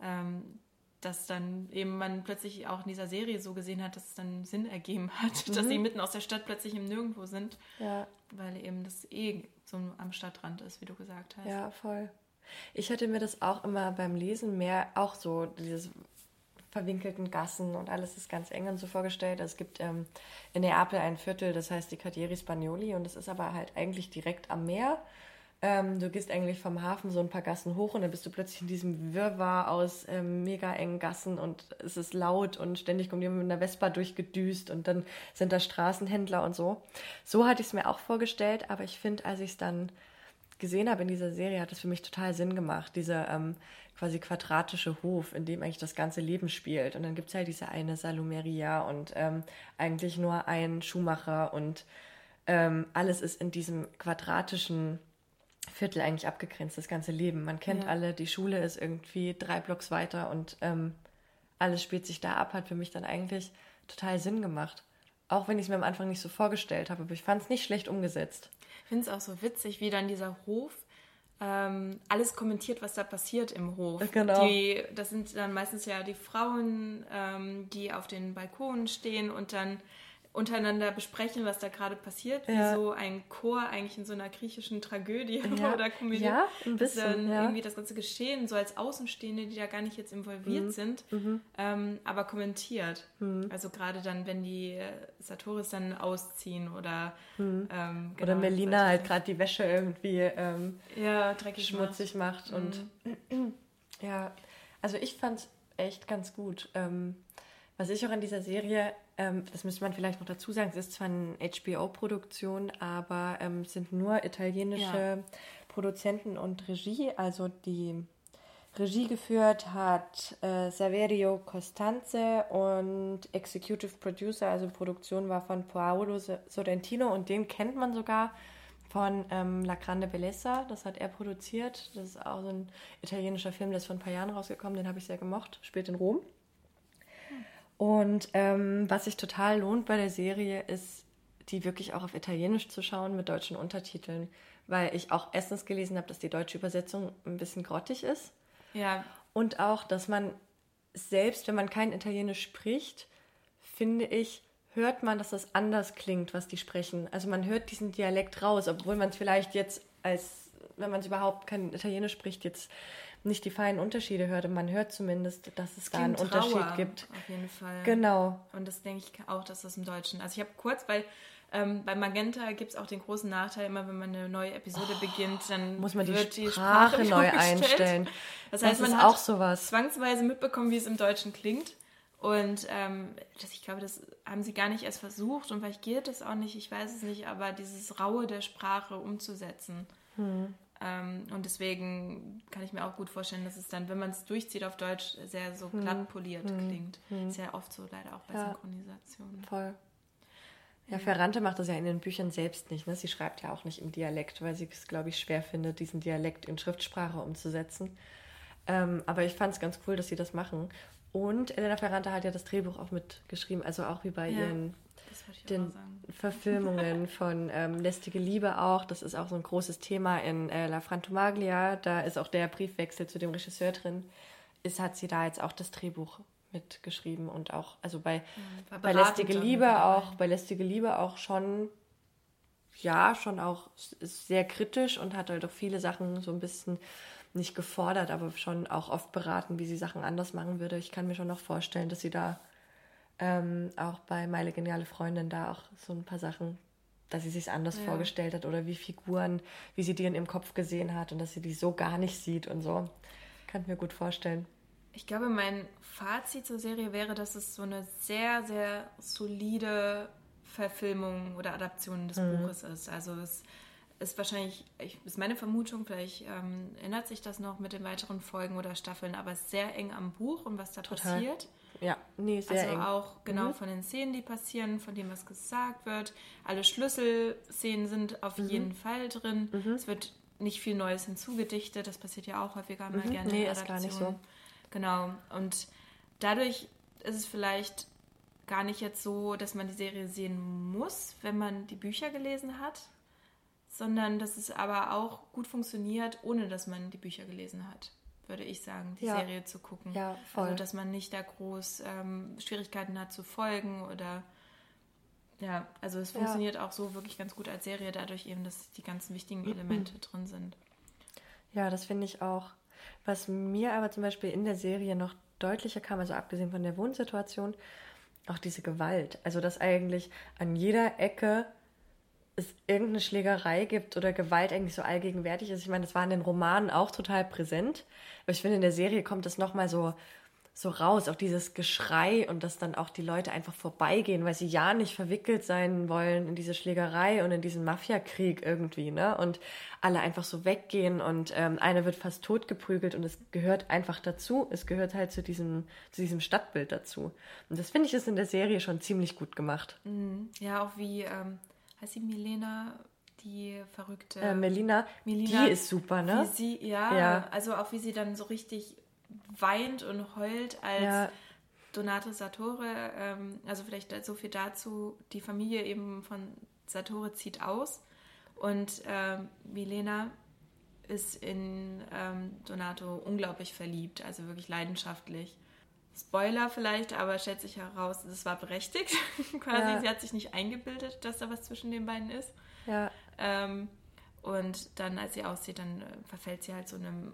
ähm, dass dann eben man plötzlich auch in dieser Serie so gesehen hat, dass es dann Sinn ergeben hat, mhm. dass sie mitten aus der Stadt plötzlich im Nirgendwo sind. Ja. Weil eben das eh so am Stadtrand ist, wie du gesagt hast. Ja, voll. Ich hatte mir das auch immer beim Lesen mehr auch so dieses verwinkelten Gassen und alles ist ganz eng und so vorgestellt. Es gibt ähm, in Neapel ein Viertel, das heißt die Cartieri Spagnoli und es ist aber halt eigentlich direkt am Meer. Ähm, du gehst eigentlich vom Hafen so ein paar Gassen hoch und dann bist du plötzlich in diesem Wirrwarr aus ähm, mega engen Gassen und es ist laut und ständig kommt jemand mit einer Vespa durchgedüst und dann sind da Straßenhändler und so. So hatte ich es mir auch vorgestellt, aber ich finde, als ich es dann gesehen habe in dieser Serie, hat es für mich total Sinn gemacht. Dieser ähm, quasi quadratische Hof, in dem eigentlich das ganze Leben spielt. Und dann gibt es halt diese eine Salumeria und ähm, eigentlich nur ein Schuhmacher und ähm, alles ist in diesem quadratischen Viertel eigentlich abgegrenzt, das ganze Leben. Man kennt ja. alle, die Schule ist irgendwie drei Blocks weiter und ähm, alles spielt sich da ab, hat für mich dann eigentlich total Sinn gemacht. Auch wenn ich es mir am Anfang nicht so vorgestellt habe, aber ich fand es nicht schlecht umgesetzt. Ich finde es auch so witzig, wie dann dieser Hof ähm, alles kommentiert, was da passiert im Hof. Genau. Die, das sind dann meistens ja die Frauen, ähm, die auf den Balkonen stehen und dann untereinander besprechen, was da gerade passiert, ja. wie so ein Chor eigentlich in so einer griechischen Tragödie ja. oder Komödie. Ja, ein bisschen. Dann irgendwie das ganze Geschehen so als Außenstehende, die da gar nicht jetzt involviert mhm. sind, mhm. Ähm, aber kommentiert. Mhm. Also gerade dann, wenn die äh, Satoris dann ausziehen oder mhm. ähm, genau, oder Melina halt gerade die Wäsche irgendwie ähm, ja, dreckig schmutzig macht, macht und mhm. ja, also ich fand echt ganz gut. Ähm, was ich auch an dieser Serie ähm, das müsste man vielleicht noch dazu sagen, es ist zwar eine HBO-Produktion, aber ähm, es sind nur italienische ja. Produzenten und Regie. Also die Regie geführt hat äh, Saverio Costanze und Executive Producer, also Produktion war von Paolo Sorrentino und den kennt man sogar von ähm, La Grande Bellezza, das hat er produziert. Das ist auch so ein italienischer Film, der ist vor ein paar Jahren rausgekommen, den habe ich sehr gemocht, spielt in Rom. Und ähm, was sich total lohnt bei der Serie ist, die wirklich auch auf Italienisch zu schauen mit deutschen Untertiteln, weil ich auch erstens gelesen habe, dass die deutsche Übersetzung ein bisschen grottig ist. Ja. Und auch, dass man selbst, wenn man kein Italienisch spricht, finde ich, hört man, dass das anders klingt, was die sprechen. Also man hört diesen Dialekt raus, obwohl man es vielleicht jetzt als, wenn man es überhaupt kein Italienisch spricht, jetzt nicht die feinen Unterschiede hört. man hört zumindest, dass es, da einen Trauer, Unterschied gibt. Auf jeden Fall. Genau. Und das denke ich auch, dass das im Deutschen. Also ich habe kurz, weil ähm, bei Magenta gibt es auch den großen Nachteil, immer wenn man eine neue Episode oh, beginnt, dann muss man die wird die Sprache, Sprache neu einstellen. Das heißt, das man hat auch sowas. zwangsweise mitbekommen, wie es im Deutschen klingt. Und ähm, das, ich glaube, das haben sie gar nicht erst versucht und vielleicht geht es auch nicht, ich weiß es nicht, aber dieses Raue der Sprache umzusetzen. Hm. Ähm, und deswegen kann ich mir auch gut vorstellen, dass es dann, wenn man es durchzieht auf Deutsch, sehr so hm. glatt poliert hm. klingt. Hm. Ist ja oft so leider auch bei ja. Synchronisationen. Voll. Ja, Ferrante macht das ja in den Büchern selbst nicht. Ne? Sie schreibt ja auch nicht im Dialekt, weil sie es, glaube ich, schwer findet, diesen Dialekt in Schriftsprache umzusetzen. Ähm, aber ich fand es ganz cool, dass sie das machen. Und Elena Ferrante hat ja das Drehbuch auch mitgeschrieben, also auch wie bei ja, ihren den Verfilmungen von ähm, Lästige Liebe auch. Das ist auch so ein großes Thema in äh, La Frantumaglia. Da ist auch der Briefwechsel zu dem Regisseur drin. Ist, hat sie da jetzt auch das Drehbuch mitgeschrieben und auch, also bei, ja, bei Lästige Liebe auch, bei Lästige Liebe auch schon, ja, schon auch sehr kritisch und hat halt auch viele Sachen so ein bisschen nicht gefordert, aber schon auch oft beraten, wie sie Sachen anders machen würde. Ich kann mir schon noch vorstellen, dass sie da ähm, auch bei Meine geniale Freundin da auch so ein paar Sachen, dass sie sich anders ja. vorgestellt hat oder wie Figuren, wie sie die in ihrem Kopf gesehen hat und dass sie die so gar nicht sieht und so. Kann ich mir gut vorstellen. Ich glaube, mein Fazit zur Serie wäre, dass es so eine sehr, sehr solide Verfilmung oder Adaption des mhm. Buches ist. Also es ist wahrscheinlich, ich, ist meine Vermutung, vielleicht ähm, ändert sich das noch mit den weiteren Folgen oder Staffeln, aber es ist sehr eng am Buch und was da Total. passiert. Ja, nee, sehr also eng. Auch genau mhm. von den Szenen, die passieren, von dem, was gesagt wird. Alle Schlüsselszenen sind auf mhm. jeden Fall drin. Mhm. Es wird nicht viel Neues hinzugedichtet, das passiert ja auch häufiger mal mhm. gerne nee, in ist gar nicht so. Genau, und dadurch ist es vielleicht gar nicht jetzt so, dass man die Serie sehen muss, wenn man die Bücher gelesen hat, sondern dass es aber auch gut funktioniert, ohne dass man die Bücher gelesen hat, würde ich sagen, die ja. Serie zu gucken. Ja, voll. Also, dass man nicht da groß ähm, Schwierigkeiten hat zu folgen oder ja, also es funktioniert ja. auch so wirklich ganz gut als Serie, dadurch eben, dass die ganzen wichtigen mhm. Elemente drin sind. Ja, das finde ich auch. Was mir aber zum Beispiel in der Serie noch deutlicher kam, also abgesehen von der Wohnsituation, auch diese Gewalt. Also, dass eigentlich an jeder Ecke es irgendeine Schlägerei gibt oder Gewalt eigentlich so allgegenwärtig ist. Ich meine, das war in den Romanen auch total präsent. Aber ich finde, in der Serie kommt das nochmal so, so raus, auch dieses Geschrei und dass dann auch die Leute einfach vorbeigehen, weil sie ja nicht verwickelt sein wollen in diese Schlägerei und in diesen Mafiakrieg irgendwie, ne? Und alle einfach so weggehen und ähm, einer wird fast totgeprügelt und es gehört einfach dazu. Es gehört halt zu diesem, zu diesem Stadtbild dazu. Und das finde ich ist in der Serie schon ziemlich gut gemacht. Mhm. Ja, auch wie. Ähm heißt sie Milena, die verrückte. Äh, Melina, Melina, die ist super, ne? Sie, ja, ja, also auch wie sie dann so richtig weint und heult als ja. Donato Sartore. Ähm, also vielleicht so viel dazu. Die Familie eben von Sartore zieht aus und ähm, Milena ist in ähm, Donato unglaublich verliebt, also wirklich leidenschaftlich. Spoiler vielleicht, aber stellt sich heraus, das war berechtigt. Quasi, ja. sie hat sich nicht eingebildet, dass da was zwischen den beiden ist. Ja. Ähm, und dann, als sie aussieht, dann äh, verfällt sie halt so einem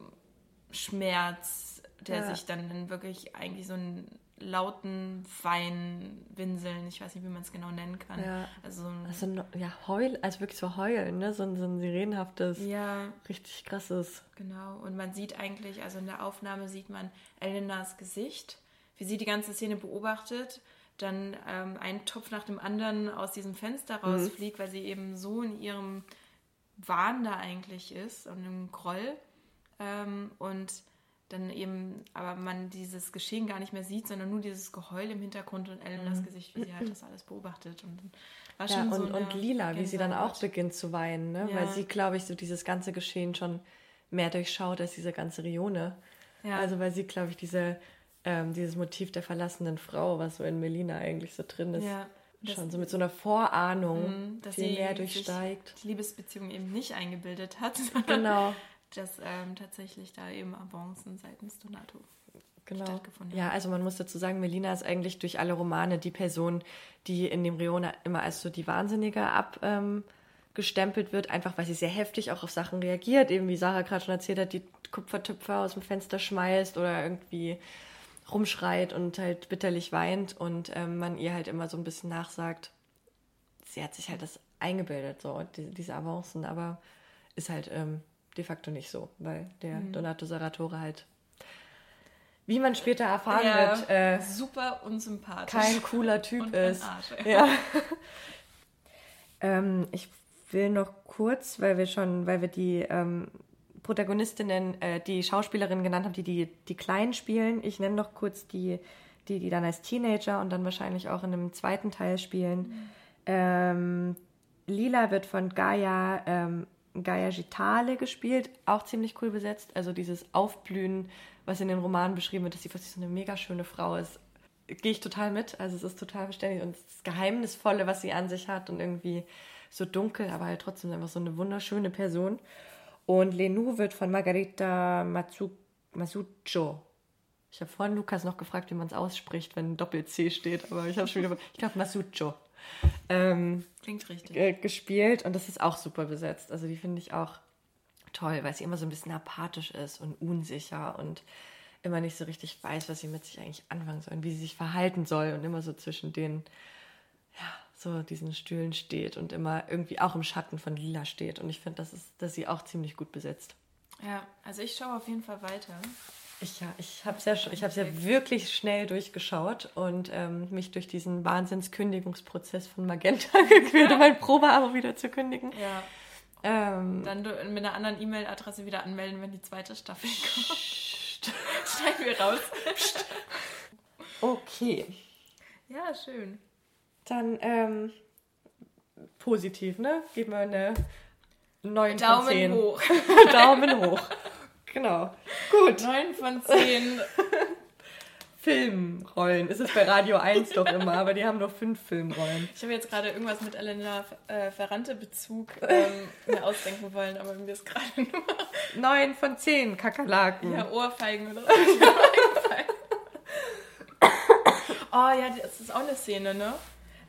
Schmerz, der ja. sich dann in wirklich eigentlich so einen lauten Weinwinseln, ich weiß nicht, wie man es genau nennen kann. Ja. Also, also ja, heul, also wirklich so heulen, ne? So, so ein sirenhaftes, ja. richtig krasses. Genau. Und man sieht eigentlich, also in der Aufnahme sieht man Elenas Gesicht wie sie die ganze Szene beobachtet, dann ähm, ein Topf nach dem anderen aus diesem Fenster mhm. rausfliegt, mhm. weil sie eben so in ihrem Wahn da eigentlich ist und im Groll. Ähm, und dann eben, aber man dieses Geschehen gar nicht mehr sieht, sondern nur dieses Geheul im Hintergrund und Ellen mhm. das Gesicht, wie sie halt das alles beobachtet. Und, war ja, schon und, so und Lila, wie sie dann auch beginnt zu weinen, ne? Ja. weil sie, glaube ich, so dieses ganze Geschehen schon mehr durchschaut als diese ganze Rione. Ja. Also weil sie, glaube ich, diese ähm, dieses Motiv der verlassenen Frau, was so in Melina eigentlich so drin ist. Ja, schon so mit so einer Vorahnung mh, dass viel mehr durchsteigt. Die Liebesbeziehung eben nicht eingebildet hat, genau. dass ähm, tatsächlich da eben Avancen seitens Donato genau. stattgefunden Ja, also man muss dazu sagen, Melina ist eigentlich durch alle Romane die Person, die in dem Riona immer als so die Wahnsinnige abgestempelt ähm, wird, einfach weil sie sehr heftig auch auf Sachen reagiert, eben wie Sarah gerade schon erzählt hat, die Kupfertöpfe aus dem Fenster schmeißt oder irgendwie rumschreit und halt bitterlich weint und ähm, man ihr halt immer so ein bisschen nachsagt, sie hat sich halt das eingebildet, so die, diese Avancen, aber ist halt ähm, de facto nicht so, weil der mhm. Donato Saratore halt wie man später erfahren ja, wird, äh, super unsympathisch. Kein cooler Typ ist. Arsch, ja. ähm, ich will noch kurz, weil wir schon, weil wir die ähm, Protagonistinnen, äh, die Schauspielerinnen genannt haben, die, die die Kleinen spielen. Ich nenne noch kurz die, die, die dann als Teenager und dann wahrscheinlich auch in einem zweiten Teil spielen. Mhm. Ähm, Lila wird von Gaia, ähm, Gaia Gitale gespielt, auch ziemlich cool besetzt. Also dieses Aufblühen, was in den Romanen beschrieben wird, dass sie plötzlich so eine mega schöne Frau ist, gehe ich total mit. Also es ist total verständlich und das Geheimnisvolle, was sie an sich hat und irgendwie so dunkel, aber halt trotzdem einfach so eine wunderschöne Person. Und Lenu wird von Margarita Matsu, Masucho. Ich habe vorhin Lukas noch gefragt, wie man es ausspricht, wenn Doppel-C steht, aber ich habe schon wieder, ich glaube Masucho. Ähm, Klingt richtig. gespielt und das ist auch super besetzt. Also die finde ich auch toll, weil sie immer so ein bisschen apathisch ist und unsicher und immer nicht so richtig weiß, was sie mit sich eigentlich anfangen soll und wie sie sich verhalten soll und immer so zwischen den, ja, so diesen Stühlen steht und immer irgendwie auch im Schatten von Lila steht. Und ich finde, das ist, dass sie auch ziemlich gut besetzt. Ja, also ich schaue auf jeden Fall weiter. Ich, ja, ich habe es ja, ja wirklich schnell durchgeschaut und ähm, mich durch diesen Wahnsinnskündigungsprozess von Magenta gequält, um mein Probeabo wieder zu kündigen. Ja. Ähm, Dann mit einer anderen E-Mail-Adresse wieder anmelden, wenn die zweite Staffel kommt. Schneiden wir raus. okay. Ja, schön. Dann ähm, positiv, ne? Geben wir eine 9 Daumen von 10. hoch. Daumen hoch. Genau. Gut. 9 von 10. Filmrollen. Ist es bei Radio 1 doch immer, aber die haben nur fünf Filmrollen. Ich habe jetzt gerade irgendwas mit Elena äh, Ferrante Bezug ähm, mir ausdenken wollen, aber mir ist gerade nur. Neun von zehn Kakerlaken. Ja, Ohrfeigen oder so. oh ja, das ist auch eine Szene, ne?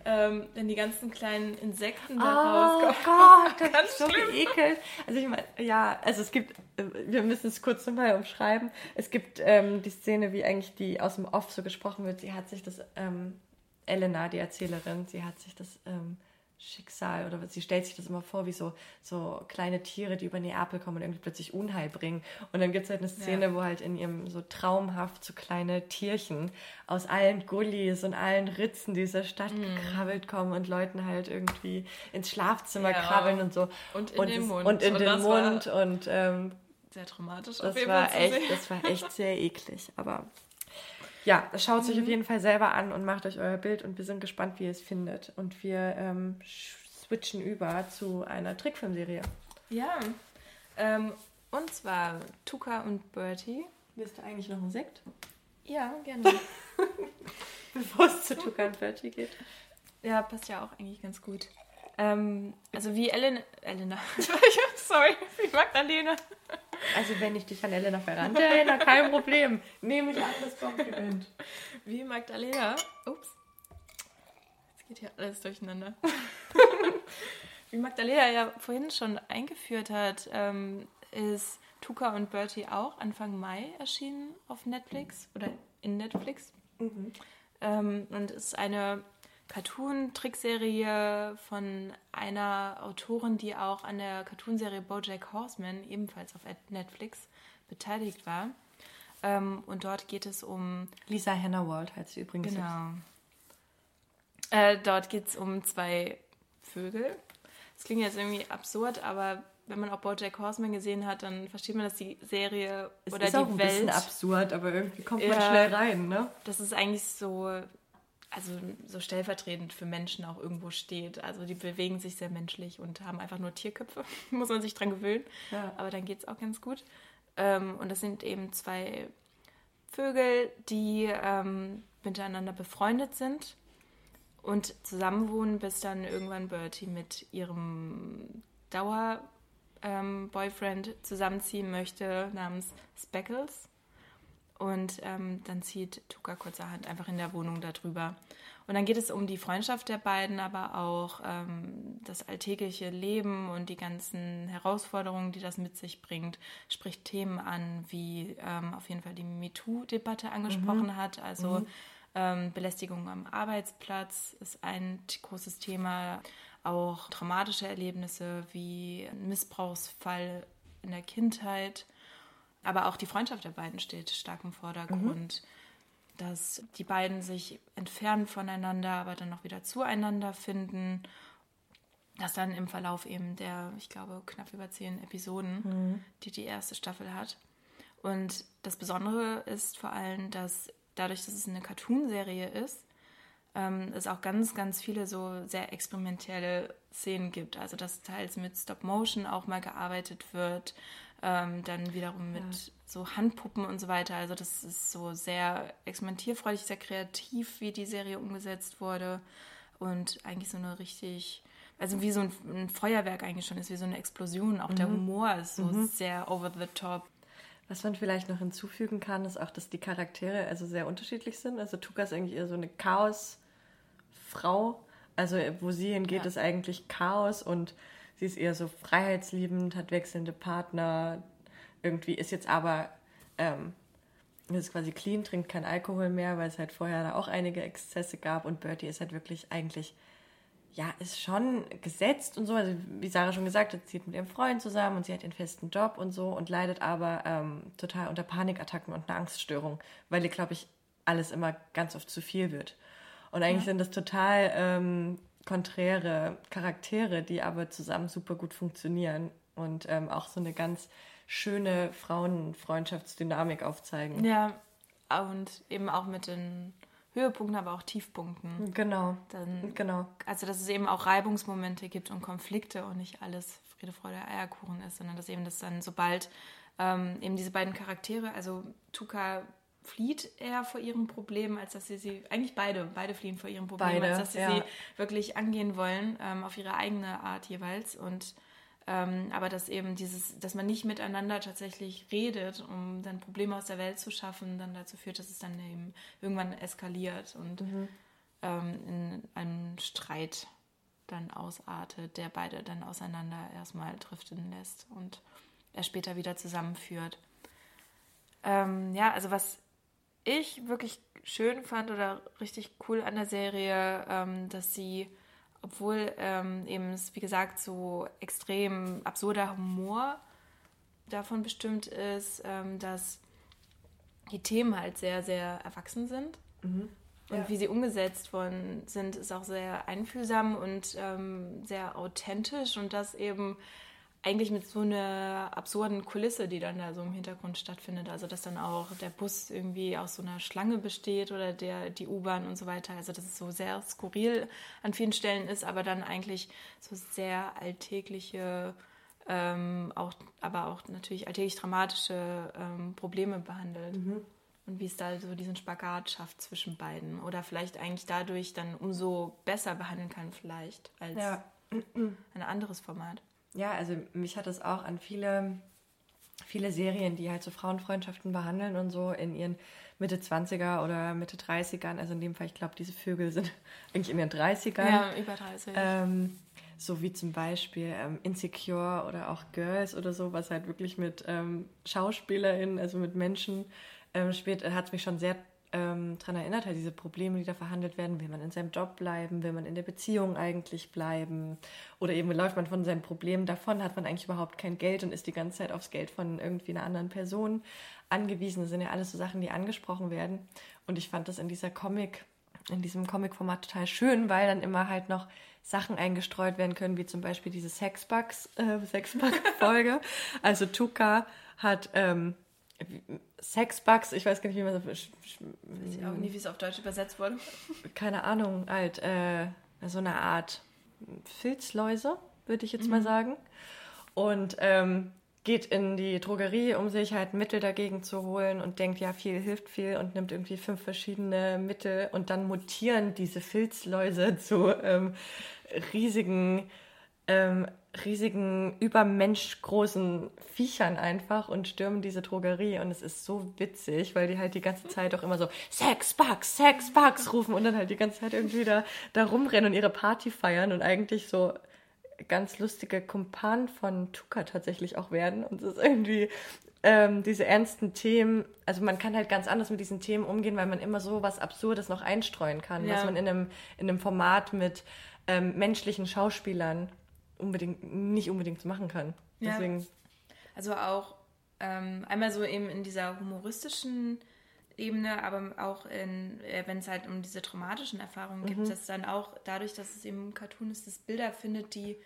Ähm, wenn die ganzen kleinen Insekten da oh rauskommen. Oh Gott, das ist so geekelt. Also ich meine, ja, also es gibt, äh, wir müssen es kurz nochmal umschreiben. Es gibt ähm, die Szene, wie eigentlich die aus dem Off so gesprochen wird. Sie hat sich das, ähm, Elena, die Erzählerin, sie hat sich das ähm, Schicksal oder sie stellt sich das immer vor wie so, so kleine Tiere, die über Neapel kommen und irgendwie plötzlich Unheil bringen. Und dann gibt es halt eine Szene, ja. wo halt in ihrem so traumhaft so kleine Tierchen aus allen Gullis und allen Ritzen dieser Stadt mhm. gekrabbelt kommen und Leuten halt irgendwie ins Schlafzimmer ja. krabbeln und so. Und in und den Mund. Und in und den Mund und ähm, sehr traumatisch. Das war echt, das war echt sehr eklig, aber ja, schaut es mhm. euch auf jeden Fall selber an und macht euch euer Bild und wir sind gespannt, wie ihr es findet. Und wir ähm, switchen über zu einer Trickfilmserie. Ja, ähm, und zwar Tuka und Bertie. Willst du eigentlich noch einen Sekt? Ja, gerne. Bevor es zu Tuka und Bertie geht. Ja, passt ja auch eigentlich ganz gut. Ähm, also wie Ellen, Elena, sorry, wie Magdalena. Also wenn ich dich an Elena Ferrante erinnere, kein Problem. Nehme ich an das Kompliment. Wie Magdalena, ups, jetzt geht hier alles durcheinander. wie Magdalena ja vorhin schon eingeführt hat, ähm, ist Tuka und Bertie auch Anfang Mai erschienen auf Netflix oder in Netflix. Mhm. Ähm, und ist eine Cartoon-Trickserie von einer Autorin, die auch an der Cartoonserie Bojack Horseman ebenfalls auf Netflix beteiligt war. Ähm, und dort geht es um. Lisa Hannah Wald heißt sie übrigens. Genau. Äh, dort geht es um zwei Vögel. Das klingt jetzt irgendwie absurd, aber wenn man auch Bojack Horseman gesehen hat, dann versteht man, dass die Serie es oder ist die auch ein Welt. bisschen absurd, aber irgendwie kommt man schnell rein, ne? Das ist eigentlich so also so stellvertretend für Menschen auch irgendwo steht. Also die bewegen sich sehr menschlich und haben einfach nur Tierköpfe, muss man sich dran gewöhnen. Ja. Aber dann geht es auch ganz gut. Ähm, und das sind eben zwei Vögel, die ähm, miteinander befreundet sind und zusammenwohnen, bis dann irgendwann Bertie mit ihrem Dauer-Boyfriend ähm, zusammenziehen möchte, namens Speckles. Und ähm, dann zieht Tuka kurzerhand einfach in der Wohnung darüber. Und dann geht es um die Freundschaft der beiden, aber auch ähm, das alltägliche Leben und die ganzen Herausforderungen, die das mit sich bringt. Spricht Themen an, wie ähm, auf jeden Fall die MeToo-Debatte angesprochen mhm. hat. Also mhm. Ähm, Belästigung am Arbeitsplatz ist ein großes Thema. Auch traumatische Erlebnisse wie ein Missbrauchsfall in der Kindheit aber auch die Freundschaft der beiden steht stark im Vordergrund. Mhm. Dass die beiden sich entfernen voneinander, aber dann noch wieder zueinander finden. Das dann im Verlauf eben der, ich glaube, knapp über zehn Episoden, mhm. die die erste Staffel hat. Und das Besondere ist vor allem, dass dadurch, dass es eine Cartoonserie ist, ähm, es auch ganz, ganz viele so sehr experimentelle Szenen gibt. Also dass teils mit Stop Motion auch mal gearbeitet wird, ähm, dann wiederum mit ja. so Handpuppen und so weiter. Also das ist so sehr experimentierfreudig, sehr kreativ, wie die Serie umgesetzt wurde und eigentlich so eine richtig also wie so ein, ein, Feuerwerk eigentlich schon ist, wie so eine Explosion. Auch mhm. der Humor ist so mhm. sehr over the top. Was man vielleicht noch hinzufügen kann, ist auch, dass die Charaktere also sehr unterschiedlich sind. Also Tuka ist eigentlich eher so eine Chaos-Frau. Also wo sie hingeht, ja. ist eigentlich Chaos und sie ist eher so freiheitsliebend, hat wechselnde Partner. Irgendwie ist jetzt aber ähm, ist quasi clean, trinkt kein Alkohol mehr, weil es halt vorher da auch einige Exzesse gab. Und Bertie ist halt wirklich eigentlich ja, ist schon gesetzt und so. Also, wie Sarah schon gesagt hat, zieht mit ihrem Freund zusammen und sie hat ihren festen Job und so und leidet aber ähm, total unter Panikattacken und einer Angststörung, weil ihr, glaube ich, alles immer ganz oft zu viel wird. Und eigentlich ja. sind das total ähm, konträre Charaktere, die aber zusammen super gut funktionieren und ähm, auch so eine ganz schöne Frauenfreundschaftsdynamik aufzeigen. Ja, und eben auch mit den Höhepunkten, aber auch Tiefpunkten. Genau. Dann, genau. Also, dass es eben auch Reibungsmomente gibt und Konflikte und nicht alles Friede, Freude, Eierkuchen ist, sondern dass eben das dann, sobald ähm, eben diese beiden Charaktere, also Tuka flieht eher vor ihren Problemen, als dass sie sie, eigentlich beide, beide fliehen vor ihren Problemen, beide, als dass sie ja. sie wirklich angehen wollen, ähm, auf ihre eigene Art jeweils. Und ähm, aber dass eben dieses, dass man nicht miteinander tatsächlich redet, um dann Probleme aus der Welt zu schaffen, dann dazu führt, dass es dann eben irgendwann eskaliert und mhm. ähm, in einen Streit dann ausartet, der beide dann auseinander erstmal driften lässt und er später wieder zusammenführt. Ähm, ja, also was ich wirklich schön fand oder richtig cool an der Serie, ähm, dass sie obwohl ähm, eben es, wie gesagt, so extrem absurder Humor davon bestimmt ist, ähm, dass die Themen halt sehr, sehr erwachsen sind. Mhm. Und ja. wie sie umgesetzt worden sind, ist auch sehr einfühlsam und ähm, sehr authentisch und das eben eigentlich mit so einer absurden Kulisse, die dann da so im Hintergrund stattfindet. Also dass dann auch der Bus irgendwie aus so einer Schlange besteht oder der, die U-Bahn und so weiter. Also dass es so sehr skurril an vielen Stellen ist, aber dann eigentlich so sehr alltägliche, ähm, auch, aber auch natürlich alltäglich dramatische ähm, Probleme behandelt. Mhm. Und wie es da so diesen Spagat schafft zwischen beiden. Oder vielleicht eigentlich dadurch dann umso besser behandeln kann, vielleicht, als ja. ein anderes Format ja, also mich hat es auch an viele, viele Serien, die halt so Frauenfreundschaften behandeln und so in ihren Mitte 20er oder Mitte 30ern, also in dem Fall, ich glaube, diese Vögel sind eigentlich in ihren 30ern. Ja, über 30. Ähm, so wie zum Beispiel ähm, Insecure oder auch Girls oder so, was halt wirklich mit ähm, SchauspielerInnen, also mit Menschen ähm, spielt, hat es mich schon sehr ähm, daran erinnert hat, diese Probleme, die da verhandelt werden. Will man in seinem Job bleiben? Will man in der Beziehung eigentlich bleiben? Oder eben läuft man von seinen Problemen davon? Hat man eigentlich überhaupt kein Geld und ist die ganze Zeit aufs Geld von irgendwie einer anderen Person angewiesen? Das sind ja alles so Sachen, die angesprochen werden. Und ich fand das in dieser Comic, in diesem Comic-Format total schön, weil dann immer halt noch Sachen eingestreut werden können, wie zum Beispiel diese Sexbugs, äh, Sexbug-Folge. also Tuka hat ähm, Sexbugs, ich weiß gar nicht, wie man das. Weiß ich auch nicht, wie es auf Deutsch übersetzt wurde. Keine Ahnung, halt, äh, so eine Art Filzläuse, würde ich jetzt mhm. mal sagen. Und ähm, geht in die Drogerie, um sich halt Mittel dagegen zu holen und denkt, ja, viel hilft viel und nimmt irgendwie fünf verschiedene Mittel und dann mutieren diese Filzläuse zu ähm, riesigen ähm, riesigen, übermenschgroßen Viechern einfach und stürmen diese Drogerie. Und es ist so witzig, weil die halt die ganze Zeit auch immer so Sex Bugs, Sex Bugs rufen und dann halt die ganze Zeit irgendwie da, da rumrennen und ihre Party feiern und eigentlich so ganz lustige Kumpan von Tuka tatsächlich auch werden. Und es ist irgendwie ähm, diese ernsten Themen, also man kann halt ganz anders mit diesen Themen umgehen, weil man immer so was Absurdes noch einstreuen kann, ja. was man in einem, in einem Format mit ähm, menschlichen Schauspielern unbedingt nicht unbedingt machen kann. Ja. Deswegen. Also auch ähm, einmal so eben in dieser humoristischen Ebene, aber auch in, äh, wenn es halt um diese traumatischen Erfahrungen mhm. gibt, dass dann auch dadurch, dass es eben ein Cartoon ist, das Bilder findet, die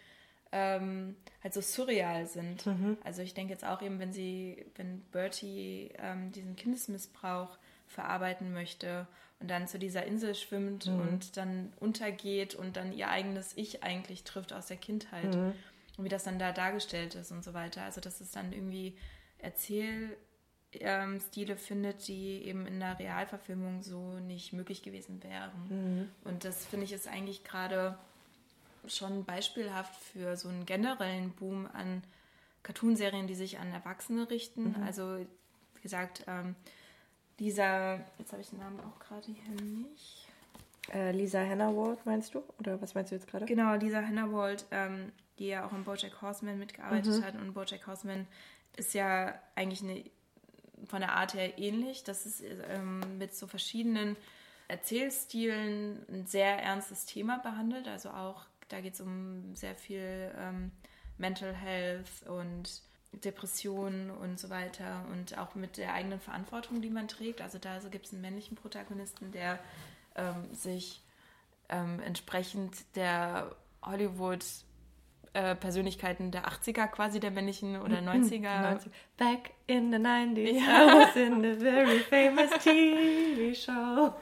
ähm, halt so surreal sind. Mhm. Also ich denke jetzt auch eben, wenn sie, wenn Bertie ähm, diesen Kindesmissbrauch verarbeiten möchte und dann zu dieser Insel schwimmt mhm. und dann untergeht und dann ihr eigenes Ich eigentlich trifft aus der Kindheit mhm. und wie das dann da dargestellt ist und so weiter. Also dass es dann irgendwie Erzählstile findet, die eben in der Realverfilmung so nicht möglich gewesen wären. Mhm. Und das finde ich ist eigentlich gerade schon beispielhaft für so einen generellen Boom an Cartoonserien, die sich an Erwachsene richten. Mhm. Also, wie gesagt, ähm, Lisa, jetzt habe ich den Namen auch gerade hier nicht. Äh, Lisa Hannawald meinst du? Oder was meinst du jetzt gerade? Genau, Lisa Hannawald, ähm, die ja auch in Bojack Horseman mitgearbeitet mhm. hat. Und Bojack Horseman ist ja eigentlich eine, von der Art her ähnlich. Das ist ähm, mit so verschiedenen Erzählstilen ein sehr ernstes Thema behandelt. Also auch, da geht es um sehr viel ähm, Mental Health und Depressionen und so weiter und auch mit der eigenen Verantwortung, die man trägt. Also da gibt es einen männlichen Protagonisten, der ähm, sich ähm, entsprechend der Hollywood äh, Persönlichkeiten der 80er quasi, der männlichen oder 90er. Back in the 90s, ja. I was in a very famous TV show.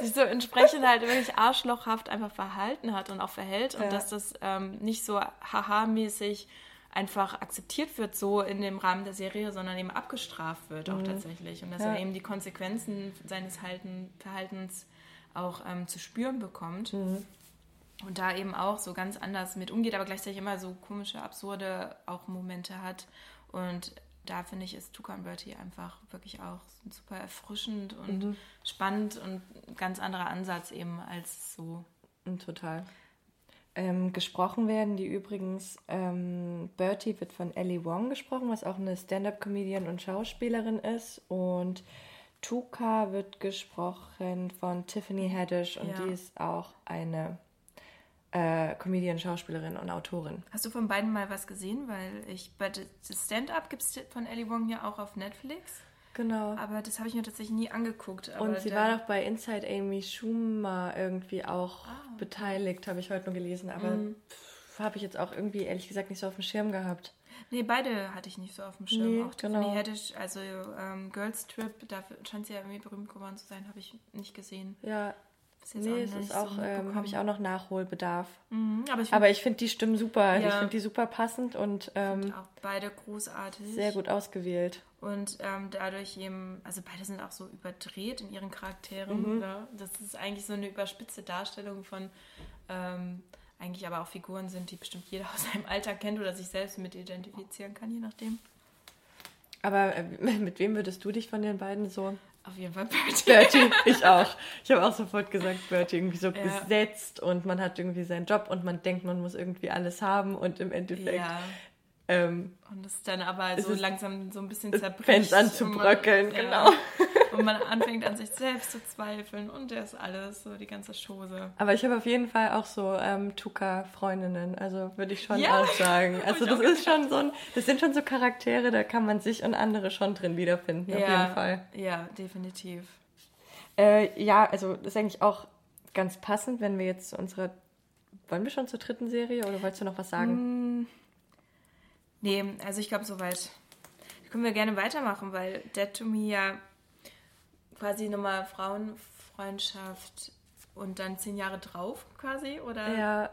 Sich so entsprechend halt wirklich arschlochhaft einfach verhalten hat und auch verhält und ja. dass das ähm, nicht so haha-mäßig einfach akzeptiert wird, so in dem Rahmen der Serie, sondern eben abgestraft wird auch mhm. tatsächlich. Und dass ja. er eben die Konsequenzen seines Halten, Verhaltens auch ähm, zu spüren bekommt. Mhm. Und da eben auch so ganz anders mit umgeht, aber gleichzeitig immer so komische, absurde auch Momente hat. Und da finde ich, ist Tukan Bertie einfach wirklich auch super erfrischend und mhm. spannend und ein ganz anderer Ansatz eben als so. Total. Ähm, gesprochen werden die übrigens, ähm, Bertie wird von Ellie Wong gesprochen, was auch eine Stand-up-Comedian und Schauspielerin ist. Und Tuka wird gesprochen von Tiffany Haddish und ja. die ist auch eine äh, Comedian, Schauspielerin und Autorin. Hast du von beiden mal was gesehen? Weil ich bei Stand-up gibt es von Ellie Wong ja auch auf Netflix. Genau. Aber das habe ich mir tatsächlich nie angeguckt. und sie war doch bei Inside Amy Schumer irgendwie auch oh. beteiligt, habe ich heute nur gelesen. Aber mhm. habe ich jetzt auch irgendwie ehrlich gesagt nicht so auf dem Schirm gehabt. Nee, beide hatte ich nicht so auf dem Schirm. Nee, auch Tiffany genau. Haddish, also ähm, Girls Trip, da scheint sie ja irgendwie berühmt geworden zu sein, habe ich nicht gesehen. Ja, nee, es ist auch, so ähm, habe ich auch noch Nachholbedarf. Mhm, aber ich finde find die Stimmen super. Ja. Ich finde die super passend und ähm, auch beide großartig. Sehr gut ausgewählt. Und ähm, dadurch eben, also beide sind auch so überdreht in ihren Charakteren. Mhm. Ne? Das ist eigentlich so eine überspitzte Darstellung von ähm, eigentlich aber auch Figuren sind, die bestimmt jeder aus seinem Alltag kennt oder sich selbst mit identifizieren kann, je nachdem. Aber äh, mit wem würdest du dich von den beiden so auf jeden Fall Bertie. Bertie, ich auch. Ich habe auch sofort gesagt, Bertie irgendwie so ja. gesetzt und man hat irgendwie seinen Job und man denkt, man muss irgendwie alles haben und im Endeffekt. Ja. Ähm, und es dann aber so langsam so ein bisschen zerbricht. Fängt an zu bröckeln, man, genau. Ja. Und man anfängt an sich selbst zu zweifeln und der ist alles, so die ganze Chose. Aber ich habe auf jeden Fall auch so ähm, Tuka-Freundinnen, also würde ich schon ja. auch sagen. Also das ist schon so ein, das sind schon so Charaktere, da kann man sich und andere schon drin wiederfinden, ja. auf jeden Fall. Ja, definitiv. Äh, ja, also das ist eigentlich auch ganz passend, wenn wir jetzt zu unserer, wollen wir schon zur dritten Serie oder wolltest du noch was sagen? Mm, nee, also ich glaube soweit. Können wir gerne weitermachen, weil Dead to Me ja quasi nochmal Frauenfreundschaft und dann zehn Jahre drauf quasi, oder? Ja,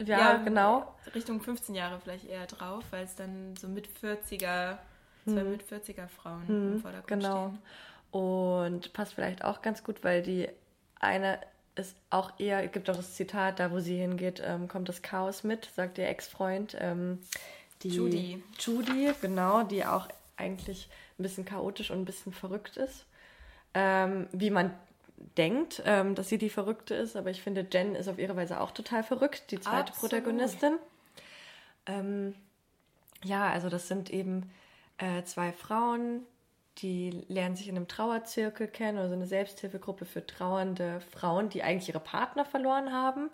ja, ja, genau. Richtung 15 Jahre vielleicht eher drauf, weil es dann so mit 40er, zwei hm. mit 40er Frauen hm, im Vordergrund genau. stehen. Und passt vielleicht auch ganz gut, weil die eine ist auch eher, es gibt auch das Zitat, da wo sie hingeht, ähm, kommt das Chaos mit, sagt ihr Ex-Freund. Ähm, die Judy. Judy, genau, die auch eigentlich ein bisschen chaotisch und ein bisschen verrückt ist ähm, wie man denkt, ähm, dass sie die Verrückte ist, aber ich finde, Jen ist auf ihre Weise auch total verrückt, die zweite Absolut. Protagonistin. Ähm, ja, also das sind eben äh, zwei Frauen, die lernen sich in einem Trauerzirkel kennen, also eine Selbsthilfegruppe für trauernde Frauen, die eigentlich ihre Partner verloren haben.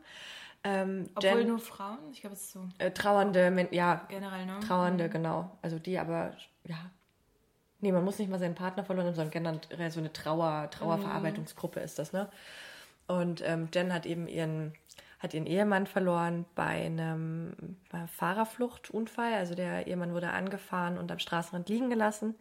Ähm, Obwohl Jen, nur Frauen? Ich glaube, es ist so. Äh, trauernde, ja. Generell, ne? Trauernde, mhm. genau. Also die aber, ja, Nee, man muss nicht mal seinen Partner verloren haben, sondern generell so eine Trauer, Trauerverarbeitungsgruppe ist das, ne? Und ähm, Jen hat eben ihren, hat ihren Ehemann verloren bei einem Fahrerfluchtunfall. Also der Ehemann wurde angefahren und am Straßenrand liegen gelassen.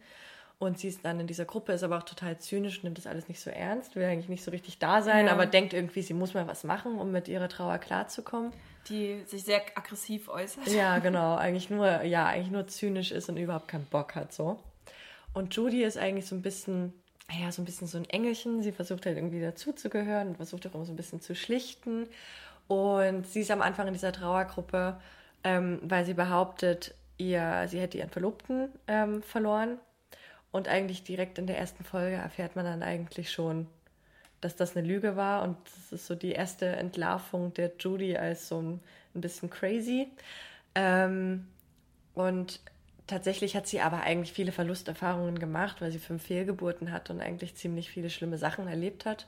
Und sie ist dann in dieser Gruppe, ist aber auch total zynisch, nimmt das alles nicht so ernst, will eigentlich nicht so richtig da sein, ja. aber denkt irgendwie, sie muss mal was machen, um mit ihrer Trauer klarzukommen. Die sich sehr aggressiv äußert. Ja, genau. Eigentlich nur, ja, eigentlich nur zynisch ist und überhaupt keinen Bock hat so. Und Judy ist eigentlich so ein bisschen, ja, so ein bisschen so ein Engelchen. Sie versucht halt irgendwie dazuzugehören und versucht auch immer so ein bisschen zu schlichten. Und sie ist am Anfang in dieser Trauergruppe, ähm, weil sie behauptet, ihr, sie hätte ihren Verlobten ähm, verloren. Und eigentlich direkt in der ersten Folge erfährt man dann eigentlich schon, dass das eine Lüge war. Und das ist so die erste Entlarvung der Judy als so ein, ein bisschen crazy. Ähm, und Tatsächlich hat sie aber eigentlich viele Verlusterfahrungen gemacht, weil sie fünf Fehlgeburten hat und eigentlich ziemlich viele schlimme Sachen erlebt hat.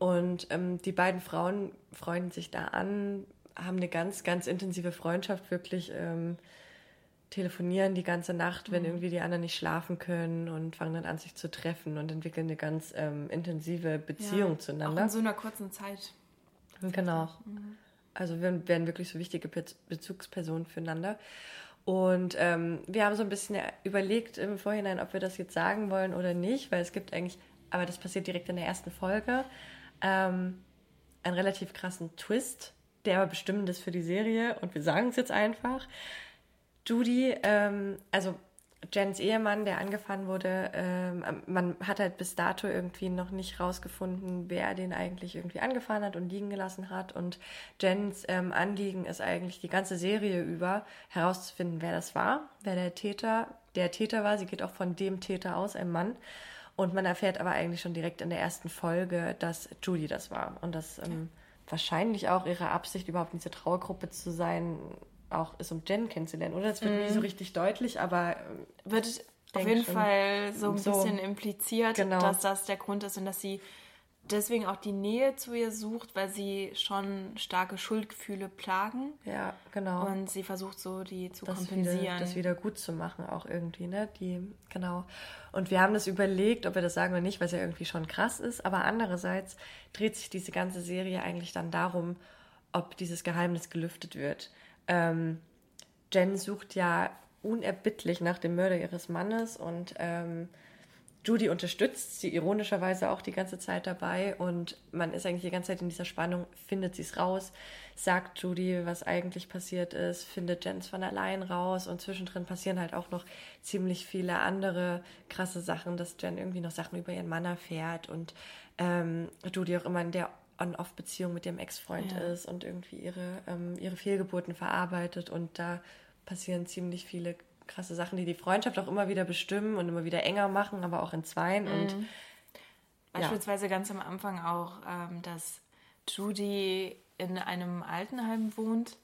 Und ähm, die beiden Frauen freunden sich da an, haben eine ganz, ganz intensive Freundschaft, wirklich ähm, telefonieren die ganze Nacht, wenn mhm. irgendwie die anderen nicht schlafen können und fangen dann an, sich zu treffen und entwickeln eine ganz ähm, intensive Beziehung ja, zueinander. Auch in so einer kurzen Zeit. Genau. Mhm. Also wir werden wirklich so wichtige Bezugspersonen füreinander. Und ähm, wir haben so ein bisschen überlegt im Vorhinein, ob wir das jetzt sagen wollen oder nicht, weil es gibt eigentlich, aber das passiert direkt in der ersten Folge, ähm, einen relativ krassen Twist, der aber bestimmend ist für die Serie. Und wir sagen es jetzt einfach. Judy, ähm, also Jens Ehemann, der angefahren wurde, ähm, man hat halt bis dato irgendwie noch nicht rausgefunden, wer den eigentlich irgendwie angefahren hat und liegen gelassen hat. Und Jens ähm, Anliegen ist eigentlich die ganze Serie über herauszufinden, wer das war, wer der Täter, der Täter war. Sie geht auch von dem Täter aus, einem Mann. Und man erfährt aber eigentlich schon direkt in der ersten Folge, dass Judy das war. Und dass ähm, wahrscheinlich auch ihre Absicht, überhaupt in dieser Trauergruppe zu sein, auch ist, um Jen kennenzulernen, oder? Das wird mm. nie so mhm. richtig deutlich, aber. Ähm, wird auf jeden schon, Fall so ein so, bisschen impliziert, genau. dass das der Grund ist und dass sie deswegen auch die Nähe zu ihr sucht, weil sie schon starke Schuldgefühle plagen. Ja, genau. Und sie versucht so, die zu das kompensieren. Wieder, das wieder gut zu machen, auch irgendwie, ne? Die, genau. Und wir haben das überlegt, ob wir das sagen oder nicht, weil es ja irgendwie schon krass ist. Aber andererseits dreht sich diese ganze Serie eigentlich dann darum, ob dieses Geheimnis gelüftet wird. Ähm, Jen sucht ja unerbittlich nach dem Mörder ihres Mannes und ähm, Judy unterstützt sie ironischerweise auch die ganze Zeit dabei und man ist eigentlich die ganze Zeit in dieser Spannung, findet sie es raus, sagt Judy, was eigentlich passiert ist, findet Jens von allein raus und zwischendrin passieren halt auch noch ziemlich viele andere krasse Sachen, dass Jen irgendwie noch Sachen über ihren Mann erfährt und ähm, Judy auch immer in der On-Off-Beziehung mit ihrem Ex-Freund ja. ist und irgendwie ihre, ähm, ihre Fehlgeburten verarbeitet. Und da passieren ziemlich viele krasse Sachen, die die Freundschaft auch immer wieder bestimmen und immer wieder enger machen, aber auch in Zweien. Mhm. Und, Beispielsweise ja. ganz am Anfang auch, ähm, dass Judy in einem Altenheim wohnt,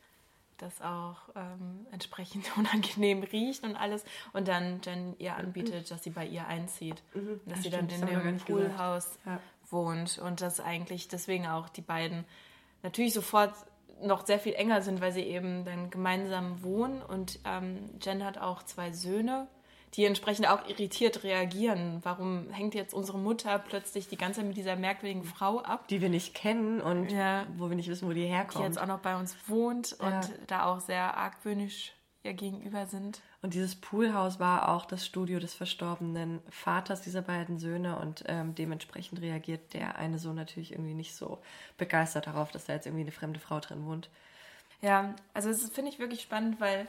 das auch ähm, entsprechend unangenehm riecht und alles. Und dann Jen ihr anbietet, dass sie bei ihr einzieht. Mhm. Dass ja, sie dann in dem Poolhaus ja wohnt und dass eigentlich deswegen auch die beiden natürlich sofort noch sehr viel enger sind, weil sie eben dann gemeinsam wohnen und ähm, Jen hat auch zwei Söhne, die entsprechend auch irritiert reagieren. Warum hängt jetzt unsere Mutter plötzlich die ganze Zeit mit dieser merkwürdigen Frau ab? Die wir nicht kennen und ja, wo wir nicht wissen, wo die herkommt. Die jetzt auch noch bei uns wohnt ja. und da auch sehr argwöhnisch ihr gegenüber sind. Und dieses Poolhaus war auch das Studio des verstorbenen Vaters dieser beiden Söhne und ähm, dementsprechend reagiert der eine Sohn natürlich irgendwie nicht so begeistert darauf, dass da jetzt irgendwie eine fremde Frau drin wohnt. Ja, also das finde ich wirklich spannend, weil,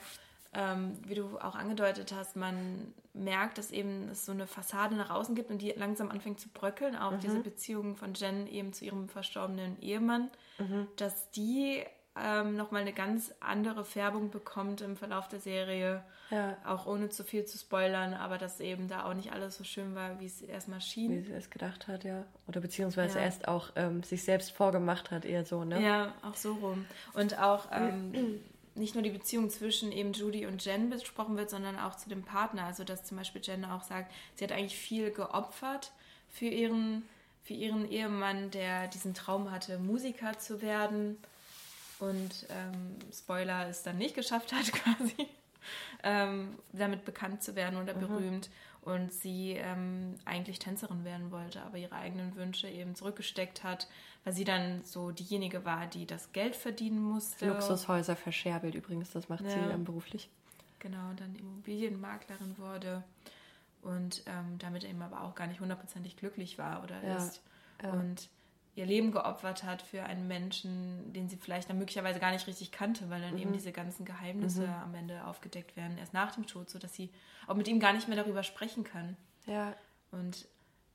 ähm, wie du auch angedeutet hast, man merkt, dass eben es so eine Fassade nach außen gibt und die langsam anfängt zu bröckeln, auch mhm. diese Beziehung von Jen eben zu ihrem verstorbenen Ehemann, mhm. dass die ähm, nochmal eine ganz andere Färbung bekommt im Verlauf der Serie. Ja. Auch ohne zu viel zu spoilern, aber dass eben da auch nicht alles so schön war, wie es erstmal schien. Wie sie es gedacht hat, ja. Oder beziehungsweise ja. erst auch ähm, sich selbst vorgemacht hat, eher so, ne? Ja, auch so rum. Und auch ähm, nicht nur die Beziehung zwischen eben Judy und Jen besprochen wird, sondern auch zu dem Partner. Also dass zum Beispiel Jen auch sagt, sie hat eigentlich viel geopfert für ihren, für ihren Ehemann, der diesen Traum hatte, Musiker zu werden und ähm, Spoiler es dann nicht geschafft hat quasi, ähm, damit bekannt zu werden oder mhm. berühmt. und sie ähm, eigentlich Tänzerin werden wollte, aber ihre eigenen Wünsche eben zurückgesteckt hat, weil sie dann so diejenige war, die das Geld verdienen musste. Luxushäuser verscherbelt übrigens, das macht ja. sie ähm, beruflich. Genau, dann Immobilienmaklerin wurde und ähm, damit eben aber auch gar nicht hundertprozentig glücklich war oder ja. ist. Ja. Und ihr Leben geopfert hat für einen Menschen, den sie vielleicht dann möglicherweise gar nicht richtig kannte, weil dann mhm. eben diese ganzen Geheimnisse mhm. am Ende aufgedeckt werden, erst nach dem Tod, sodass sie auch mit ihm gar nicht mehr darüber sprechen kann. Ja. Und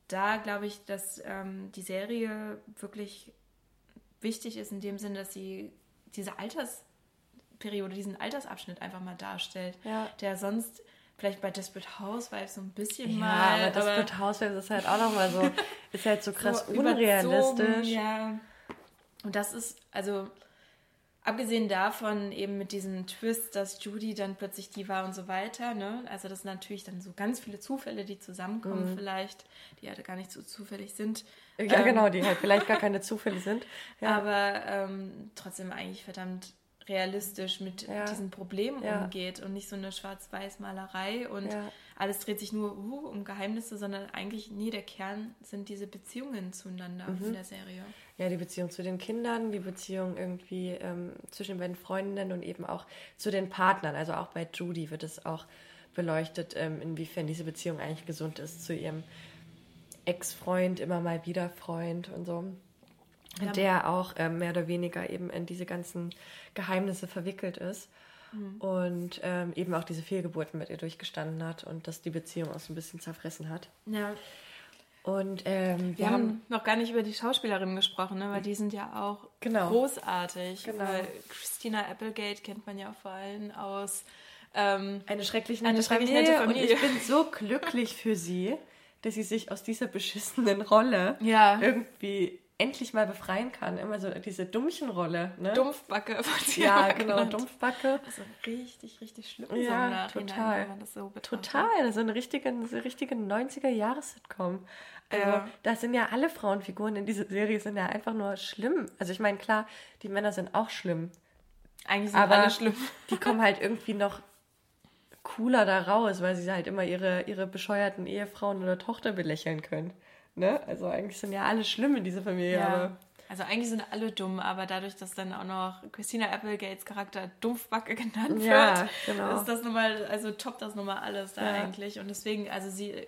da glaube ich, dass ähm, die Serie wirklich wichtig ist in dem Sinne, dass sie diese Altersperiode, diesen Altersabschnitt einfach mal darstellt, ja. der sonst vielleicht bei Desperate Housewives so ein bisschen ja, mal. aber Desperate Housewives ist halt auch nochmal so, ist halt so krass so unrealistisch. Ja. Und das ist, also abgesehen davon eben mit diesem Twist, dass Judy dann plötzlich die war und so weiter, ne? Also das sind natürlich dann so ganz viele Zufälle, die zusammenkommen mhm. vielleicht, die halt gar nicht so zufällig sind. Ja, ähm, genau, die halt vielleicht gar keine Zufälle sind. Ja. Aber ähm, trotzdem eigentlich verdammt realistisch mit ja. diesen Problemen ja. umgeht und nicht so eine Schwarz-Weiß-Malerei und ja. alles dreht sich nur uh, um Geheimnisse, sondern eigentlich nie der Kern sind diese Beziehungen zueinander mhm. in der Serie. Ja, die Beziehung zu den Kindern, die Beziehung irgendwie ähm, zwischen den beiden Freundinnen und eben auch zu den Partnern. Also auch bei Judy wird es auch beleuchtet, ähm, inwiefern diese Beziehung eigentlich gesund ist zu ihrem Ex-Freund, immer mal wieder Freund und so ja. der auch äh, mehr oder weniger eben in diese ganzen Geheimnisse verwickelt ist mhm. und ähm, eben auch diese Fehlgeburten mit ihr durchgestanden hat und dass die Beziehung auch so ein bisschen zerfressen hat. Ja. Und ähm, wir, wir haben, haben, noch gar nicht über die Schauspielerinnen gesprochen, ne? weil die sind ja auch genau. großartig. Genau. Weil Christina Applegate kennt man ja vor allem aus ähm, eine schrecklich nette, eine nette Familie. Und ich bin so glücklich für sie, dass sie sich aus dieser beschissenen Rolle ja. irgendwie endlich mal befreien kann. Immer so diese Dummchenrolle. Ne? Dumpfbacke. Ja, genau, genannt. Dumpfbacke. Also richtig, richtig schlimm. Ja, so total. So total, so eine richtige, so richtige 90er-Jahres-Sitcom. Also, ja. da sind ja alle Frauenfiguren in dieser Serie sind ja einfach nur schlimm. Also ich meine, klar, die Männer sind auch schlimm. Eigentlich sind aber alle schlimm. Die kommen halt irgendwie noch cooler da raus, weil sie halt immer ihre, ihre bescheuerten Ehefrauen oder Tochter belächeln können. Ne? Also eigentlich sind ja alle schlimm in dieser Familie. Ja. Also eigentlich sind alle dumm, aber dadurch, dass dann auch noch Christina Applegates Charakter Dumpfbacke genannt ja, wird, genau. ist das nochmal, also toppt das nochmal alles da ja. eigentlich. Und deswegen, also sie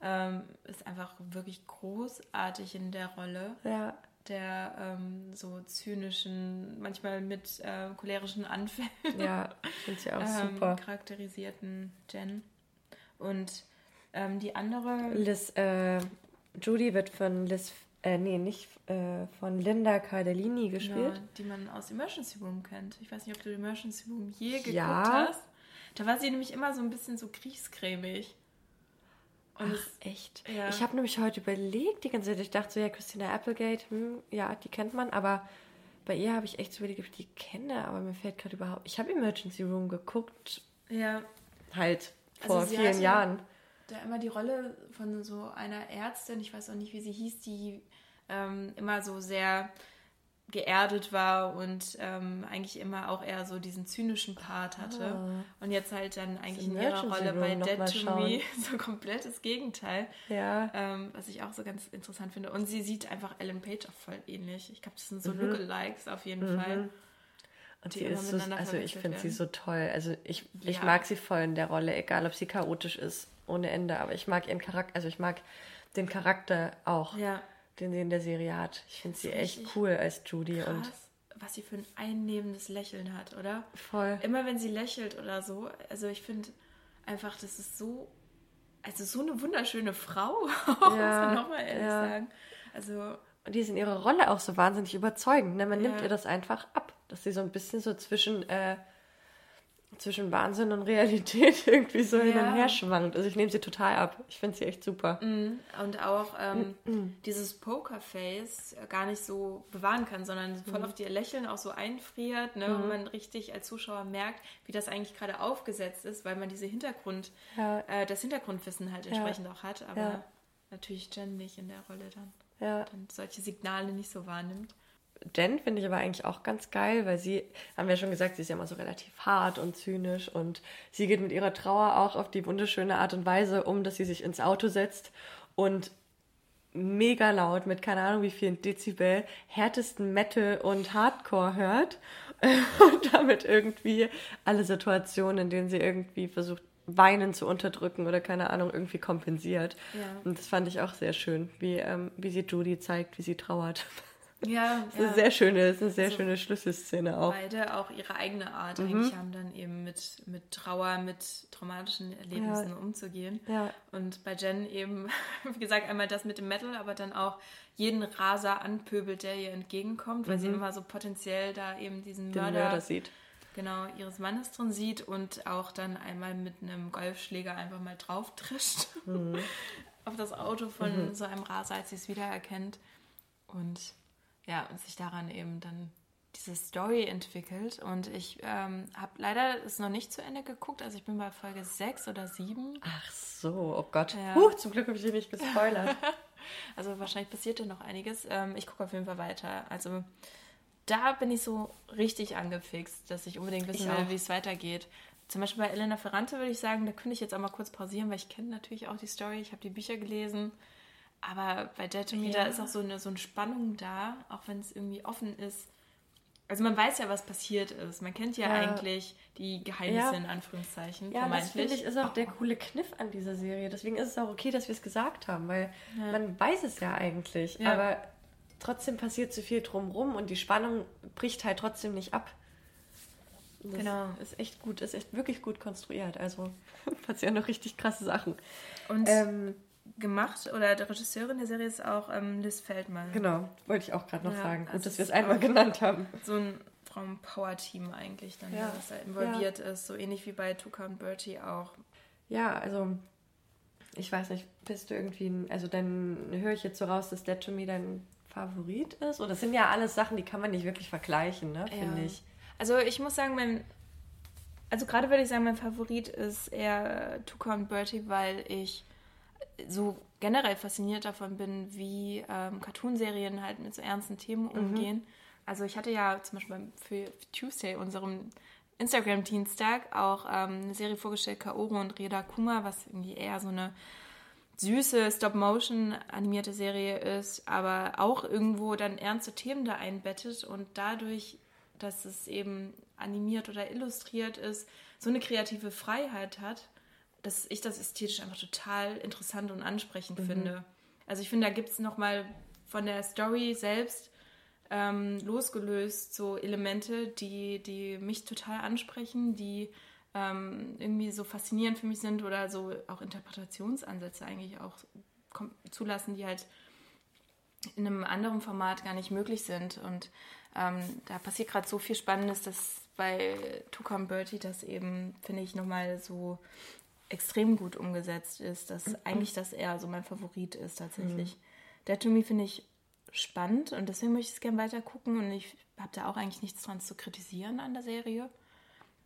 ähm, ist einfach wirklich großartig in der Rolle. Ja. Der ähm, so zynischen, manchmal mit äh, cholerischen Anfällen. Ja, ähm, super. Charakterisierten Jen. Und ähm, die andere. Liz, äh, Judy wird von Liz, äh, nee, nicht äh, von Linda Cardellini gespielt. Genau, die man aus Emergency Room kennt. Ich weiß nicht, ob du Emergency Room je geguckt ja. hast. Da war sie nämlich immer so ein bisschen so. Und Ach, echt? Ja. Ich habe nämlich heute überlegt, die ganze Zeit, ich dachte so, ja, Christina Applegate, hm, ja, die kennt man, aber bei ihr habe ich echt so überlegt, ob ich die kenne, aber mir fällt gerade überhaupt. Ich habe Emergency Room geguckt. Ja. Halt vor also vielen Jahren da immer die Rolle von so einer Ärztin, ich weiß auch nicht, wie sie hieß, die ähm, immer so sehr geerdet war und ähm, eigentlich immer auch eher so diesen zynischen Part hatte. Ah. Und jetzt halt dann eigentlich in ihrer Rolle bei Dead to Me so komplettes Gegenteil. Ja. Ähm, was ich auch so ganz interessant finde. Und sie sieht einfach Ellen Page auch voll ähnlich. Ich glaube, das sind so mhm. Lookalikes auf jeden mhm. Fall. Und die ist so, also ich finde sie so toll. Also ich, ja. ich mag sie voll in der Rolle, egal ob sie chaotisch ist ohne Ende. Aber ich mag ihren Charakter, also ich mag den Charakter auch, ja. den sie in der Serie hat. Ich finde sie echt cool als Judy. Krass, und was sie für ein einnehmendes Lächeln hat, oder? Voll. Immer wenn sie lächelt oder so. Also ich finde einfach, das ist so, also so eine wunderschöne Frau, ja, muss man nochmal ehrlich ja. sagen. Also und die ist in ihrer Rolle auch so wahnsinnig überzeugend. Ne? Man ja. nimmt ihr das einfach ab, dass sie so ein bisschen so zwischen äh, zwischen Wahnsinn und Realität irgendwie so ja. hin und her schwankt. Also ich nehme sie total ab. Ich finde sie echt super. Mm. Und auch ähm, mm. dieses Pokerface gar nicht so bewahren kann, sondern voll mm. auf ihr Lächeln auch so einfriert, ne? und man richtig als Zuschauer merkt, wie das eigentlich gerade aufgesetzt ist, weil man diese Hintergrund, ja. äh, das Hintergrundwissen halt entsprechend ja. auch hat, aber natürlich Jen nicht in der Rolle dann. Ja. Dann solche Signale nicht so wahrnimmt. Jen finde ich aber eigentlich auch ganz geil, weil sie, haben wir ja schon gesagt, sie ist ja immer so relativ hart und zynisch und sie geht mit ihrer Trauer auch auf die wunderschöne Art und Weise um, dass sie sich ins Auto setzt und mega laut mit keine Ahnung wie vielen Dezibel härtesten Metal und Hardcore hört und damit irgendwie alle Situationen, in denen sie irgendwie versucht Weinen zu unterdrücken oder keine Ahnung irgendwie kompensiert. Ja. Und das fand ich auch sehr schön, wie, ähm, wie sie Judy zeigt, wie sie trauert. Ja, das ist eine sehr schöne, ist eine sehr also schöne Schlüsselszene auch. Beide auch ihre eigene Art mhm. eigentlich haben dann eben mit, mit Trauer, mit traumatischen Erlebnissen ja. umzugehen. Ja. Und bei Jen eben, wie gesagt, einmal das mit dem Metal, aber dann auch jeden Raser anpöbelt, der ihr entgegenkommt, weil mhm. sie immer so potenziell da eben diesen Den Mörder, Mörder sieht. Genau, ihres Mannes drin sieht und auch dann einmal mit einem Golfschläger einfach mal drauf trischt mhm. auf das Auto von mhm. so einem Raser, als sie es wiedererkennt. Und ja, und sich daran eben dann diese Story entwickelt. Und ich ähm, habe leider es noch nicht zu Ende geguckt. Also ich bin bei Folge 6 oder 7. Ach so, oh Gott. Ja. Huh, zum Glück habe ich dich nicht gespoilert. also wahrscheinlich passiert da noch einiges. Ähm, ich gucke auf jeden Fall weiter. Also da bin ich so richtig angefixt, dass ich unbedingt wissen will, wie es weitergeht. Zum Beispiel bei Elena Ferrante würde ich sagen, da könnte ich jetzt auch mal kurz pausieren, weil ich kenne natürlich auch die Story, ich habe die Bücher gelesen. Aber bei Dead to Me, ja. da ist auch so eine, so eine Spannung da, auch wenn es irgendwie offen ist. Also man weiß ja, was passiert ist. Man kennt ja, ja. eigentlich die Geheimnisse ja. in Anführungszeichen. Ja, das finde ich ist auch der coole Kniff an dieser Serie. Deswegen ist es auch okay, dass wir es gesagt haben, weil man weiß es ja eigentlich. Aber trotzdem passiert zu viel drumrum und die Spannung bricht halt trotzdem nicht ab. Das genau. Ist echt gut, ist echt wirklich gut konstruiert. Also passieren noch richtig krasse Sachen. Und ähm, gemacht oder der Regisseurin der Serie ist auch ähm, Liz Feldmann. Genau, wollte ich auch gerade noch ja, sagen. Gut, dass wir es einmal genannt haben. So ein Frauen-Power-Team eigentlich dann, ja. was da involviert ja. ist. So ähnlich wie bei Tuka und Bertie auch. Ja, also ich weiß nicht, bist du irgendwie, also dann höre ich jetzt so raus, dass Dead to Me dein Favorit ist? Oder das sind ja alles Sachen, die kann man nicht wirklich vergleichen, ne, finde ich. Also ich muss sagen, mein, also gerade würde ich sagen, mein Favorit ist eher Tuka und Bertie, weil ich so generell fasziniert davon bin, wie ähm, Cartoonserien halt mit so ernsten Themen mhm. umgehen. Mhm. Also ich hatte ja zum Beispiel für Tuesday, unserem Instagram-Dienstag, auch ähm, eine Serie vorgestellt, Kaoru und Reda Kuma, was irgendwie eher so eine süße Stop-Motion animierte Serie ist, aber auch irgendwo dann ernste Themen da einbettet und dadurch, dass es eben animiert oder illustriert ist, so eine kreative Freiheit hat, dass ich das ästhetisch einfach total interessant und ansprechend mhm. finde. Also ich finde, da gibt es nochmal von der Story selbst ähm, losgelöst so Elemente, die, die mich total ansprechen, die ähm, irgendwie so faszinierend für mich sind oder so auch Interpretationsansätze eigentlich auch zulassen, die halt in einem anderen Format gar nicht möglich sind. Und ähm, da passiert gerade so viel Spannendes, dass bei Tucum Bertie das eben, finde ich, nochmal so extrem gut umgesetzt ist, dass eigentlich das eher so mein Favorit ist tatsächlich. Mhm. Dead to Me finde ich spannend und deswegen möchte ich es gerne weiter gucken und ich habe da auch eigentlich nichts dran zu kritisieren an der Serie.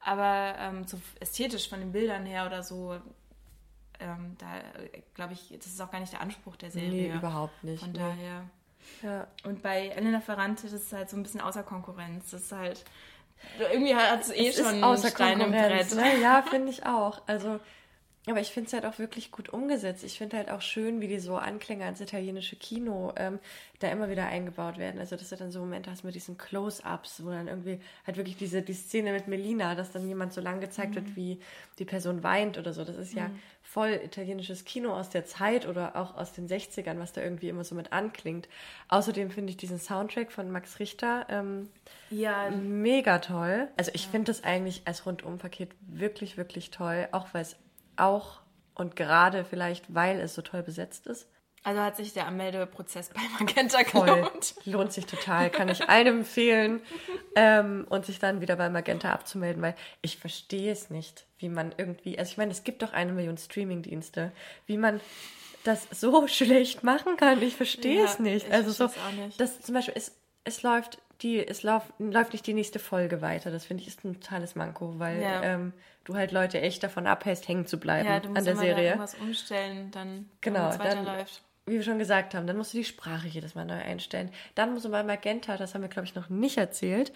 Aber ähm, so ästhetisch von den Bildern her oder so, ähm, da glaube ich, das ist auch gar nicht der Anspruch der Serie. Nee, überhaupt nicht. Von nee. daher. Ja. Und bei Elena Ferrante, das ist halt so ein bisschen außer Konkurrenz. Das ist halt, irgendwie hat es eh es schon außer Stein im Brett. Ne? Ja, finde ich auch. Also aber ich finde es halt auch wirklich gut umgesetzt. Ich finde halt auch schön, wie die so Anklänge ans italienische Kino ähm, da immer wieder eingebaut werden. Also, dass du dann so Momente hast mit diesen Close-Ups, wo dann irgendwie halt wirklich diese die Szene mit Melina, dass dann jemand so lang gezeigt mhm. wird, wie die Person weint oder so. Das ist ja mhm. voll italienisches Kino aus der Zeit oder auch aus den 60ern, was da irgendwie immer so mit anklingt. Außerdem finde ich diesen Soundtrack von Max Richter ähm, ja. mega toll. Also, ich ja. finde das eigentlich als Rundumpaket wirklich, wirklich toll, auch weil es auch und gerade vielleicht, weil es so toll besetzt ist. Also hat sich der Anmeldeprozess bei Magenta gelohnt. Lohnt sich total, kann ich allen empfehlen. Ähm, und sich dann wieder bei Magenta abzumelden, weil ich verstehe es nicht, wie man irgendwie, also ich meine, es gibt doch eine Million Streamingdienste, wie man das so schlecht machen kann. Ich verstehe ja, es nicht. Also so, nicht. das zum Beispiel, es, es läuft die, es lauf, läuft nicht die nächste Folge weiter. Das finde ich ist ein totales Manko, weil ja. ähm, du halt Leute echt davon abhältst, hängen zu bleiben ja, du musst an der Serie. irgendwas umstellen, dann genau, es weiterläuft. Dann, wie wir schon gesagt haben, dann musst du die Sprache jedes Mal neu einstellen. Dann musst du bei Magenta, das haben wir, glaube ich, noch nicht erzählt,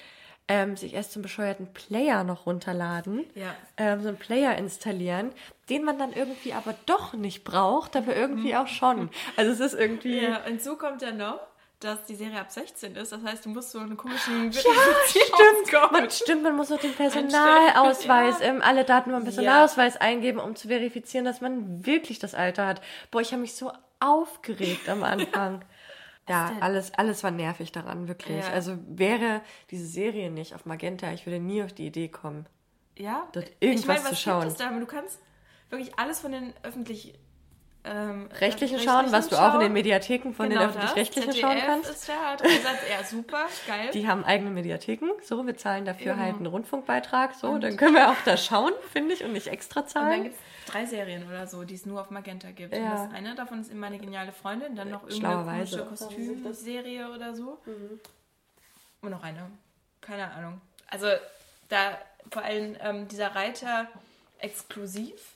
ähm, sich erst zum bescheuerten Player noch runterladen, Ja. ähm, so einen Player installieren, den man dann irgendwie aber doch nicht braucht, aber irgendwie auch schon. Also es ist irgendwie... Ja, und so kommt dann noch, dass die Serie ab 16 ist. Das heißt, du musst so einen komischen Ja, stimmt. Man, stimmt, man muss noch den Personalausweis, ja. ähm, alle Daten beim Personalausweis eingeben, um zu verifizieren, dass man wirklich das Alter hat. Boah, ich habe mich so aufgeregt am Anfang. ja, denn? alles, alles war nervig daran, wirklich. Ja. Also wäre diese Serie nicht auf Magenta, ich würde nie auf die Idee kommen. Ja, Dort ich irgendwas meine, zu was schauen. gibt es da? Du kannst wirklich alles von den öffentlich ähm, Rechtlichen äh, schauen, was du auch in den. Mediatheken von Genau den öffentlich-rechtlichen schauen kannst. ist da, hat gesagt, ja, super, geil. Die haben eigene Mediatheken. So, wir zahlen dafür Eben. halt einen Rundfunkbeitrag. So, dann können wir auch da schauen, finde ich, und nicht extra und dann zahlen. gibt es drei Serien oder so, die es nur auf Magenta gibt. Ja. Und das eine davon ist immer eine geniale Freundin, dann noch irgendeine komische Kostümserie oder so. Und noch eine. Keine Ahnung. Also da vor allem ähm, dieser Reiter exklusiv,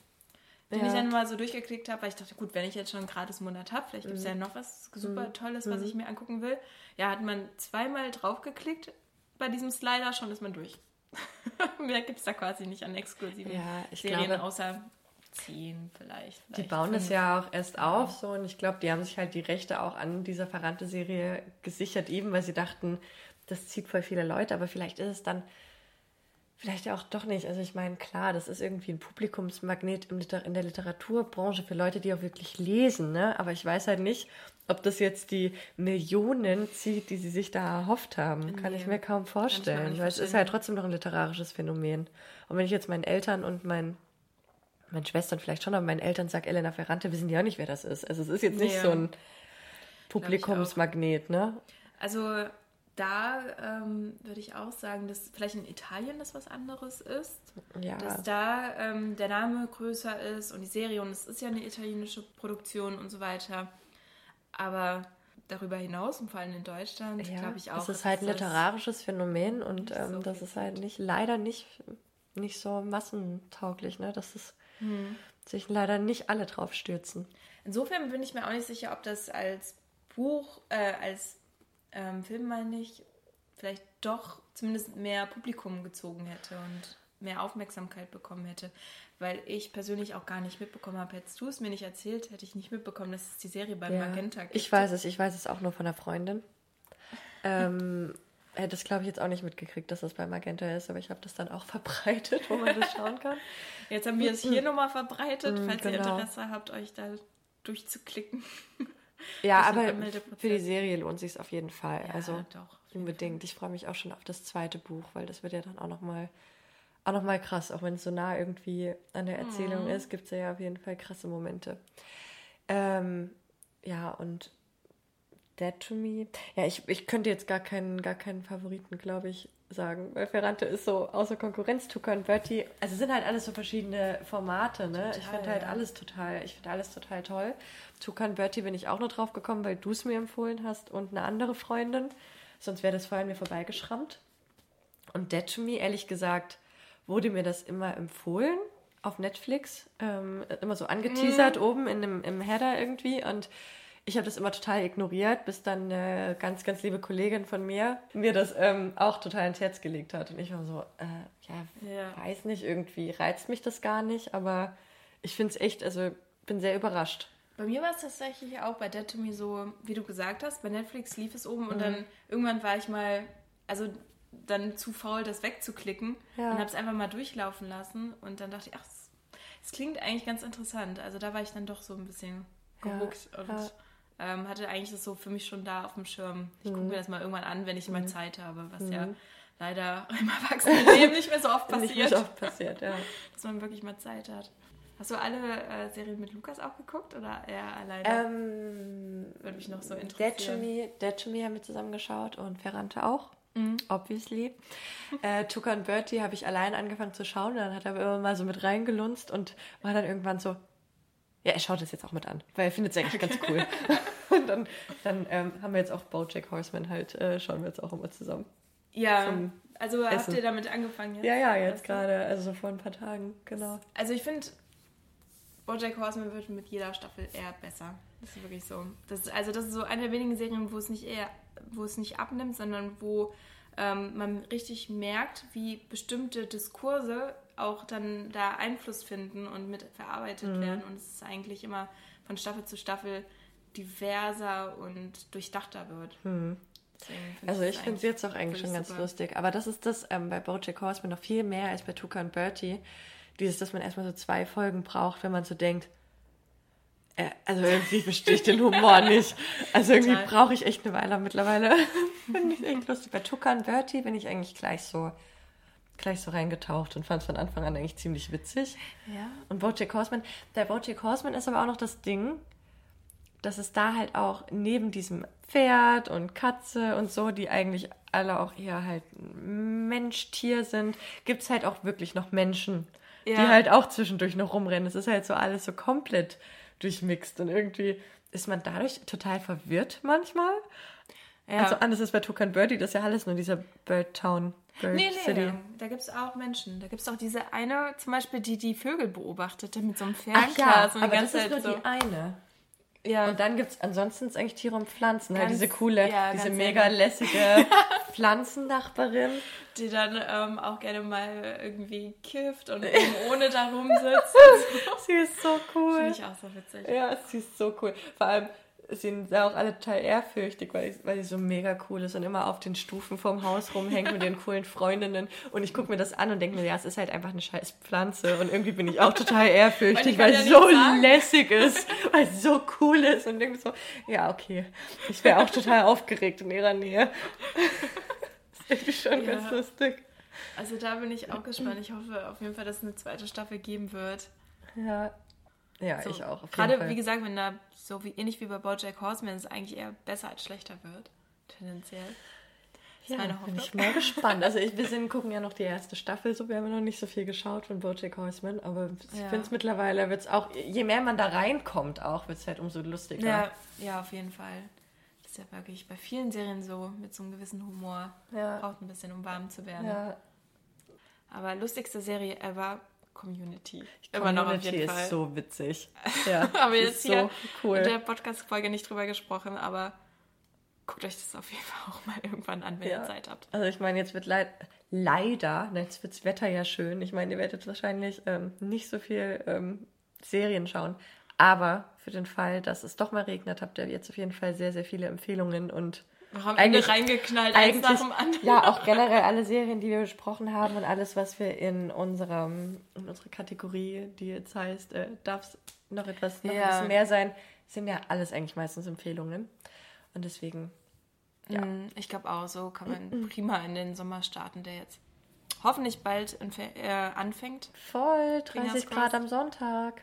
den Ja. ich dann mal so durchgeklickt habe, weil ich dachte, gut, wenn ich jetzt schon einen gratis Monat habe, vielleicht gibt Mhm. es ja noch was super Tolles, was ich mir angucken will. Ja, hat man zweimal draufgeklickt bei diesem Slider, schon ist man durch. Mehr gibt es da quasi nicht an exklusiven Ja, ich Serien, glaube- außer zehn vielleicht. Die vielleicht bauen das fünf. ja auch erst auf so und ich glaube, die haben sich halt die Rechte auch an dieser Ferrante-Serie gesichert, eben weil sie dachten, das zieht voll viele Leute, aber vielleicht ist es dann vielleicht ja auch doch nicht. Also ich meine, klar, das ist irgendwie ein Publikumsmagnet in der Literaturbranche für Leute, die auch wirklich lesen, ne? Aber ich weiß halt nicht, ob das jetzt die Millionen zieht, die sie sich da erhofft haben. Kann Nee, ich mir kaum vorstellen, weil es ist halt trotzdem noch ein literarisches Phänomen. Und wenn ich jetzt meinen Eltern und meinen meinen Schwestern vielleicht schon, aber meinen Eltern sagt Elena Ferrante, wissen die auch nicht, wer das ist. Also es ist jetzt nicht Nee. so ein Publikumsmagnet, ne? Also da ähm, würde ich auch sagen, dass vielleicht in Italien das was anderes ist. Ja. Dass da ähm, der Name größer ist und die Serie und es ist ja eine italienische Produktion und so weiter. Aber darüber hinaus und vor allem in Deutschland, ja, glaube ich auch. es ist halt ein literarisches Phänomen und ähm, so das ist halt nicht, leider nicht, nicht so massentauglich, ne? Das ist Hm. sich leider nicht alle drauf stürzen. Insofern bin ich mir auch nicht sicher, ob das als Buch, äh, als ähm, Film meine ich, vielleicht doch zumindest mehr Publikum gezogen hätte und mehr Aufmerksamkeit bekommen hätte. Weil ich persönlich auch gar nicht mitbekommen habe. Hättest du es mir nicht erzählt, hätte ich nicht mitbekommen, dass es die Serie bei Ja, Magenta gibt. ich weiß es, ich weiß es auch nur von einer Freundin. Ähm, hätte es, glaube ich, jetzt auch nicht mitgekriegt, dass das bei Magenta ist, aber ich habe das dann auch verbreitet, wo man das schauen kann. Jetzt haben wir es hier nochmal verbreitet, Mm, falls ihr genau. Interesse habt, euch da durchzuklicken. Ja, aber Anmeldeprozess. für die Serie lohnt sich auf jeden Fall. Ja, also doch, unbedingt. Ich freue mich auch schon auf das zweite Buch, weil das wird ja dann auch noch mal auch noch mal krass, auch wenn es so nah irgendwie an der Erzählung ist, gibt es ja auf jeden Fall krasse Momente. Ähm, ja, und Dead to Me. Ja, ich, ich könnte jetzt gar keinen, gar keinen Favoriten, glaube ich, sagen, weil Ferrante ist so außer Konkurrenz, Tuca und Bertie. Also es sind halt alles so verschiedene Formate, ne? ich Total, finde halt ja. alles total, ich finde alles total toll. Tuca und Bertie bin ich auch nur drauf gekommen, weil du es mir empfohlen hast und eine andere Freundin. Sonst wäre das vorher mir vorbeigeschrammt. Und Dead to Me, ehrlich gesagt, wurde mir das immer empfohlen auf Netflix. Ähm, immer so angeteasert oben in dem, im Header irgendwie. Und ich habe das immer total ignoriert, bis dann eine ganz, ganz liebe Kollegin von mir mir das ähm, auch total ins Herz gelegt hat. Und ich war so, äh, ja, Ja. weiß nicht, irgendwie reizt mich das gar nicht. Aber ich finde es echt, also bin sehr überrascht. Bei mir war es tatsächlich auch bei Dead to Me so, wie du gesagt hast, bei Netflix lief es oben und Mhm. dann irgendwann war ich mal, also dann zu faul, das wegzuklicken Ja. und habe es einfach mal durchlaufen lassen und dann dachte ich, ach, es- klingt eigentlich ganz interessant. Also da war ich dann doch so ein bisschen Ja, gehuckt und ja. Ähm, hatte eigentlich das so für mich schon da auf dem Schirm. Ich Mhm. gucke mir das mal irgendwann an, wenn ich mal Zeit habe, was ja leider im Erwachsenenleben nicht mehr so oft Nicht passiert, mehr so oft passiert, ja. dass man wirklich mal Zeit hat. Hast du alle äh, Serien mit Lukas auch geguckt oder eher alleine? Ähm, Würde mich noch so interessieren. Dead to Me haben wir zusammen geschaut und Ferrante auch. Mhm. Obviously. äh, Tucker und Bertie habe ich allein angefangen zu schauen. Dann hat er aber immer mal so mit reingelunzt und war dann irgendwann so, ja, er schaut das jetzt auch mit an, weil er findet es eigentlich ganz cool. und dann, dann ähm, haben wir jetzt auch Bojack Horseman halt, äh, schauen wir jetzt auch immer zusammen. Ja, also habt Essen. ihr damit angefangen jetzt? Ja, ja, jetzt Weißt du? gerade, also so vor ein paar Tagen, genau. Also ich finde, Bojack Horseman wird mit jeder Staffel eher besser. Das ist wirklich so. Das ist, also das ist so eine der wenigen Serien, wo es nicht eher, wo es nicht abnimmt, sondern wo ähm, man richtig merkt, wie bestimmte Diskurse auch dann da Einfluss finden und mit verarbeitet mhm. werden. Und es ist eigentlich immer von Staffel zu Staffel diverser und durchdachter wird. Mhm. Also ich finde es jetzt auch eigentlich schon ganz super. lustig. Aber das ist das ähm, bei Bojack Horseman noch viel mehr als bei Tuca und Bertie. Dieses, dass man erstmal so zwei Folgen braucht, wenn man so denkt, äh, also irgendwie verstehe ich den Humor nicht. Also irgendwie brauche ich echt eine Weile mittlerweile. finde ich echt lustig. Bei Tuca und Bertie bin ich eigentlich gleich so gleich so reingetaucht und fand es von Anfang an eigentlich ziemlich witzig. Ja. Und Bojack Horseman, der Bojack Horseman ist aber auch noch das Ding, dass es da halt auch neben diesem Pferd und Katze und so, die eigentlich alle auch eher halt Mensch-Tier sind, gibt es halt auch wirklich noch Menschen, ja. die halt auch zwischendurch noch rumrennen. Es ist halt so alles so komplett durchmixt und irgendwie ist man dadurch total verwirrt manchmal. Ja. Also anders ist bei Tucan Birdie, das ist ja alles nur dieser Bird Town. Bird nee, nee, City. da gibt es auch Menschen. Da gibt es auch diese eine, zum Beispiel, die die Vögel beobachtete mit so einem Fernglas. Ja, aber das ist nur so die eine. Ja. Und dann gibt es ansonsten eigentlich Tiere und Pflanzen. Ganz, diese coole, ja, diese mega ehrlich. lässige Pflanzennachbarin. Die dann ähm, auch gerne mal irgendwie kifft und ohne da rumsitzt. sie ist so cool. Finde ich auch so witzig. Ja, sie ist so cool. Vor allem, sind auch alle total ehrfürchtig, weil, weil sie so mega cool ist und immer auf den Stufen vorm Haus rumhängt mit den coolen Freundinnen. Und ich gucke mir das an und denke mir, ja, es ist halt einfach eine scheiß Pflanze. Und irgendwie bin ich auch total ehrfürchtig, weil, es so sagen. lässig ist, weil es so cool ist. Und denke so, ja, okay, ich wäre auch total aufgeregt in ihrer Nähe. das ist irgendwie schon ja. ganz lustig. Also da bin ich auch gespannt. Ich hoffe auf jeden Fall, dass es eine zweite Staffel geben wird. Ja, ja, so, ich auch. Gerade, wie gesagt, wenn da so wie ähnlich wie bei Bojack Horseman es eigentlich eher besser als schlechter wird, tendenziell. Ja, bin ich mal gespannt. Also ich, wir sind, gucken ja noch die erste Staffel, so wir haben noch nicht so viel geschaut von Bojack Horseman, aber ich ja. finde es mittlerweile wird's auch, je mehr man da reinkommt auch, wird es halt umso lustiger. Ja, ja, auf jeden Fall. Das ist ja wirklich bei vielen Serien so, mit so einem gewissen Humor. Ja. Braucht ein bisschen, um warm zu werden. Ja. Aber lustigste Serie ever Community. Immer noch auf jeden Fall. ist so witzig. Ja, aber jetzt hier so cool. in der Podcast-Folge nicht drüber gesprochen, aber guckt euch das auf jeden Fall auch mal irgendwann an, wenn ja. ihr Zeit habt. Also ich meine, jetzt wird leid, leider, ne, jetzt wird das Wetter ja schön. Ich meine, ihr werdet wahrscheinlich ähm, nicht so viel ähm, Serien schauen. Aber für den Fall, dass es doch mal regnet, habt ihr jetzt auf jeden Fall sehr, sehr viele Empfehlungen und wir haben eigentlich reingeknallt, eins nach dem anderen. Ja, auch generell alle Serien, die wir besprochen haben und alles, was wir in unserem in unserer Kategorie, die jetzt heißt, äh, darf es noch etwas noch ja. ein bisschen mehr sein, sind ja alles eigentlich meistens Empfehlungen. Und deswegen, ja. Mm, ich glaube auch, so kann man prima in den Sommer starten, der jetzt hoffentlich bald äh, anfängt. Voll, 30 Grad am Sonntag.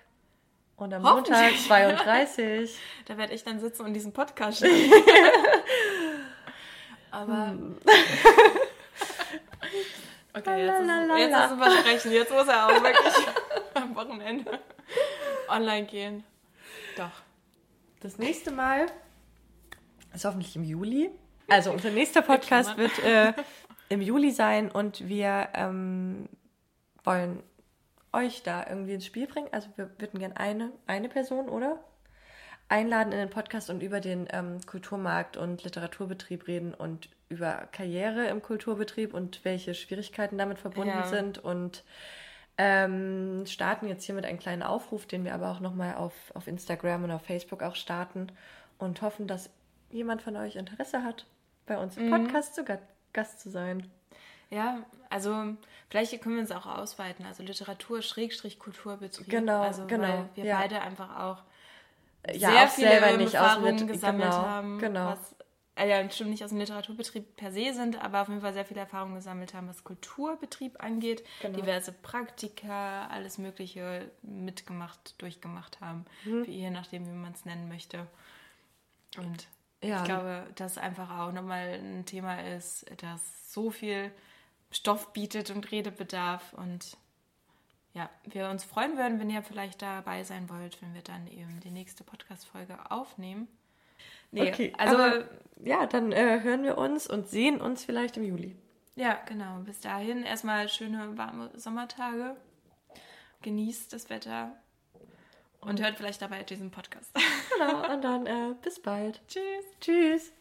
Und am Montag 32. da werde ich dann sitzen und diesen Podcast schauen. Aber. Hm. okay, jetzt ist, jetzt ist Versprechen. Jetzt muss er auch wirklich am Wochenende online gehen. Doch. Das nächste Mal ist hoffentlich im Juli. Also unser nächster Podcast wird äh, im Juli sein und wir ähm, wollen euch da irgendwie ins Spiel bringen. Also wir würden gerne eine, eine Person, oder? Einladen in den Podcast und über den ähm, Kulturmarkt und Literaturbetrieb reden und über Karriere im Kulturbetrieb und welche Schwierigkeiten damit verbunden ja. sind und ähm, starten jetzt hier mit einem kleinen Aufruf, den wir aber auch nochmal auf, auf Instagram und auf Facebook auch starten und hoffen, dass jemand von euch Interesse hat, bei uns im mhm. Podcast zu Gast zu sein. Ja, also vielleicht können wir uns auch ausweiten. Also Literatur, Schrägstrich, Kulturbetrieb. Genau, also, genau. Wir ja. beide einfach auch ja, sehr viele selber nicht Erfahrungen aus gesammelt genau, haben, genau. was äh, ja bestimmt nicht aus dem Literaturbetrieb per se sind, aber auf jeden Fall sehr viele Erfahrungen gesammelt haben, was Kulturbetrieb angeht, genau. diverse Praktika, alles Mögliche mitgemacht, durchgemacht haben, mhm. je nachdem, wie man es nennen möchte. Und ja. ich glaube, dass einfach auch nochmal ein Thema ist, das so viel Stoff bietet und Redebedarf und ja, wir uns freuen würden, wenn ihr vielleicht dabei sein wollt, wenn wir dann eben die nächste Podcast-Folge aufnehmen. Nee, okay, also aber, ja, dann äh, hören wir uns und sehen uns vielleicht im Juli. Ja, genau. Bis dahin erstmal schöne warme Sommertage. Genießt das Wetter. Und hört vielleicht dabei diesen Podcast. Genau, und dann äh, bis bald. Tschüss. Tschüss.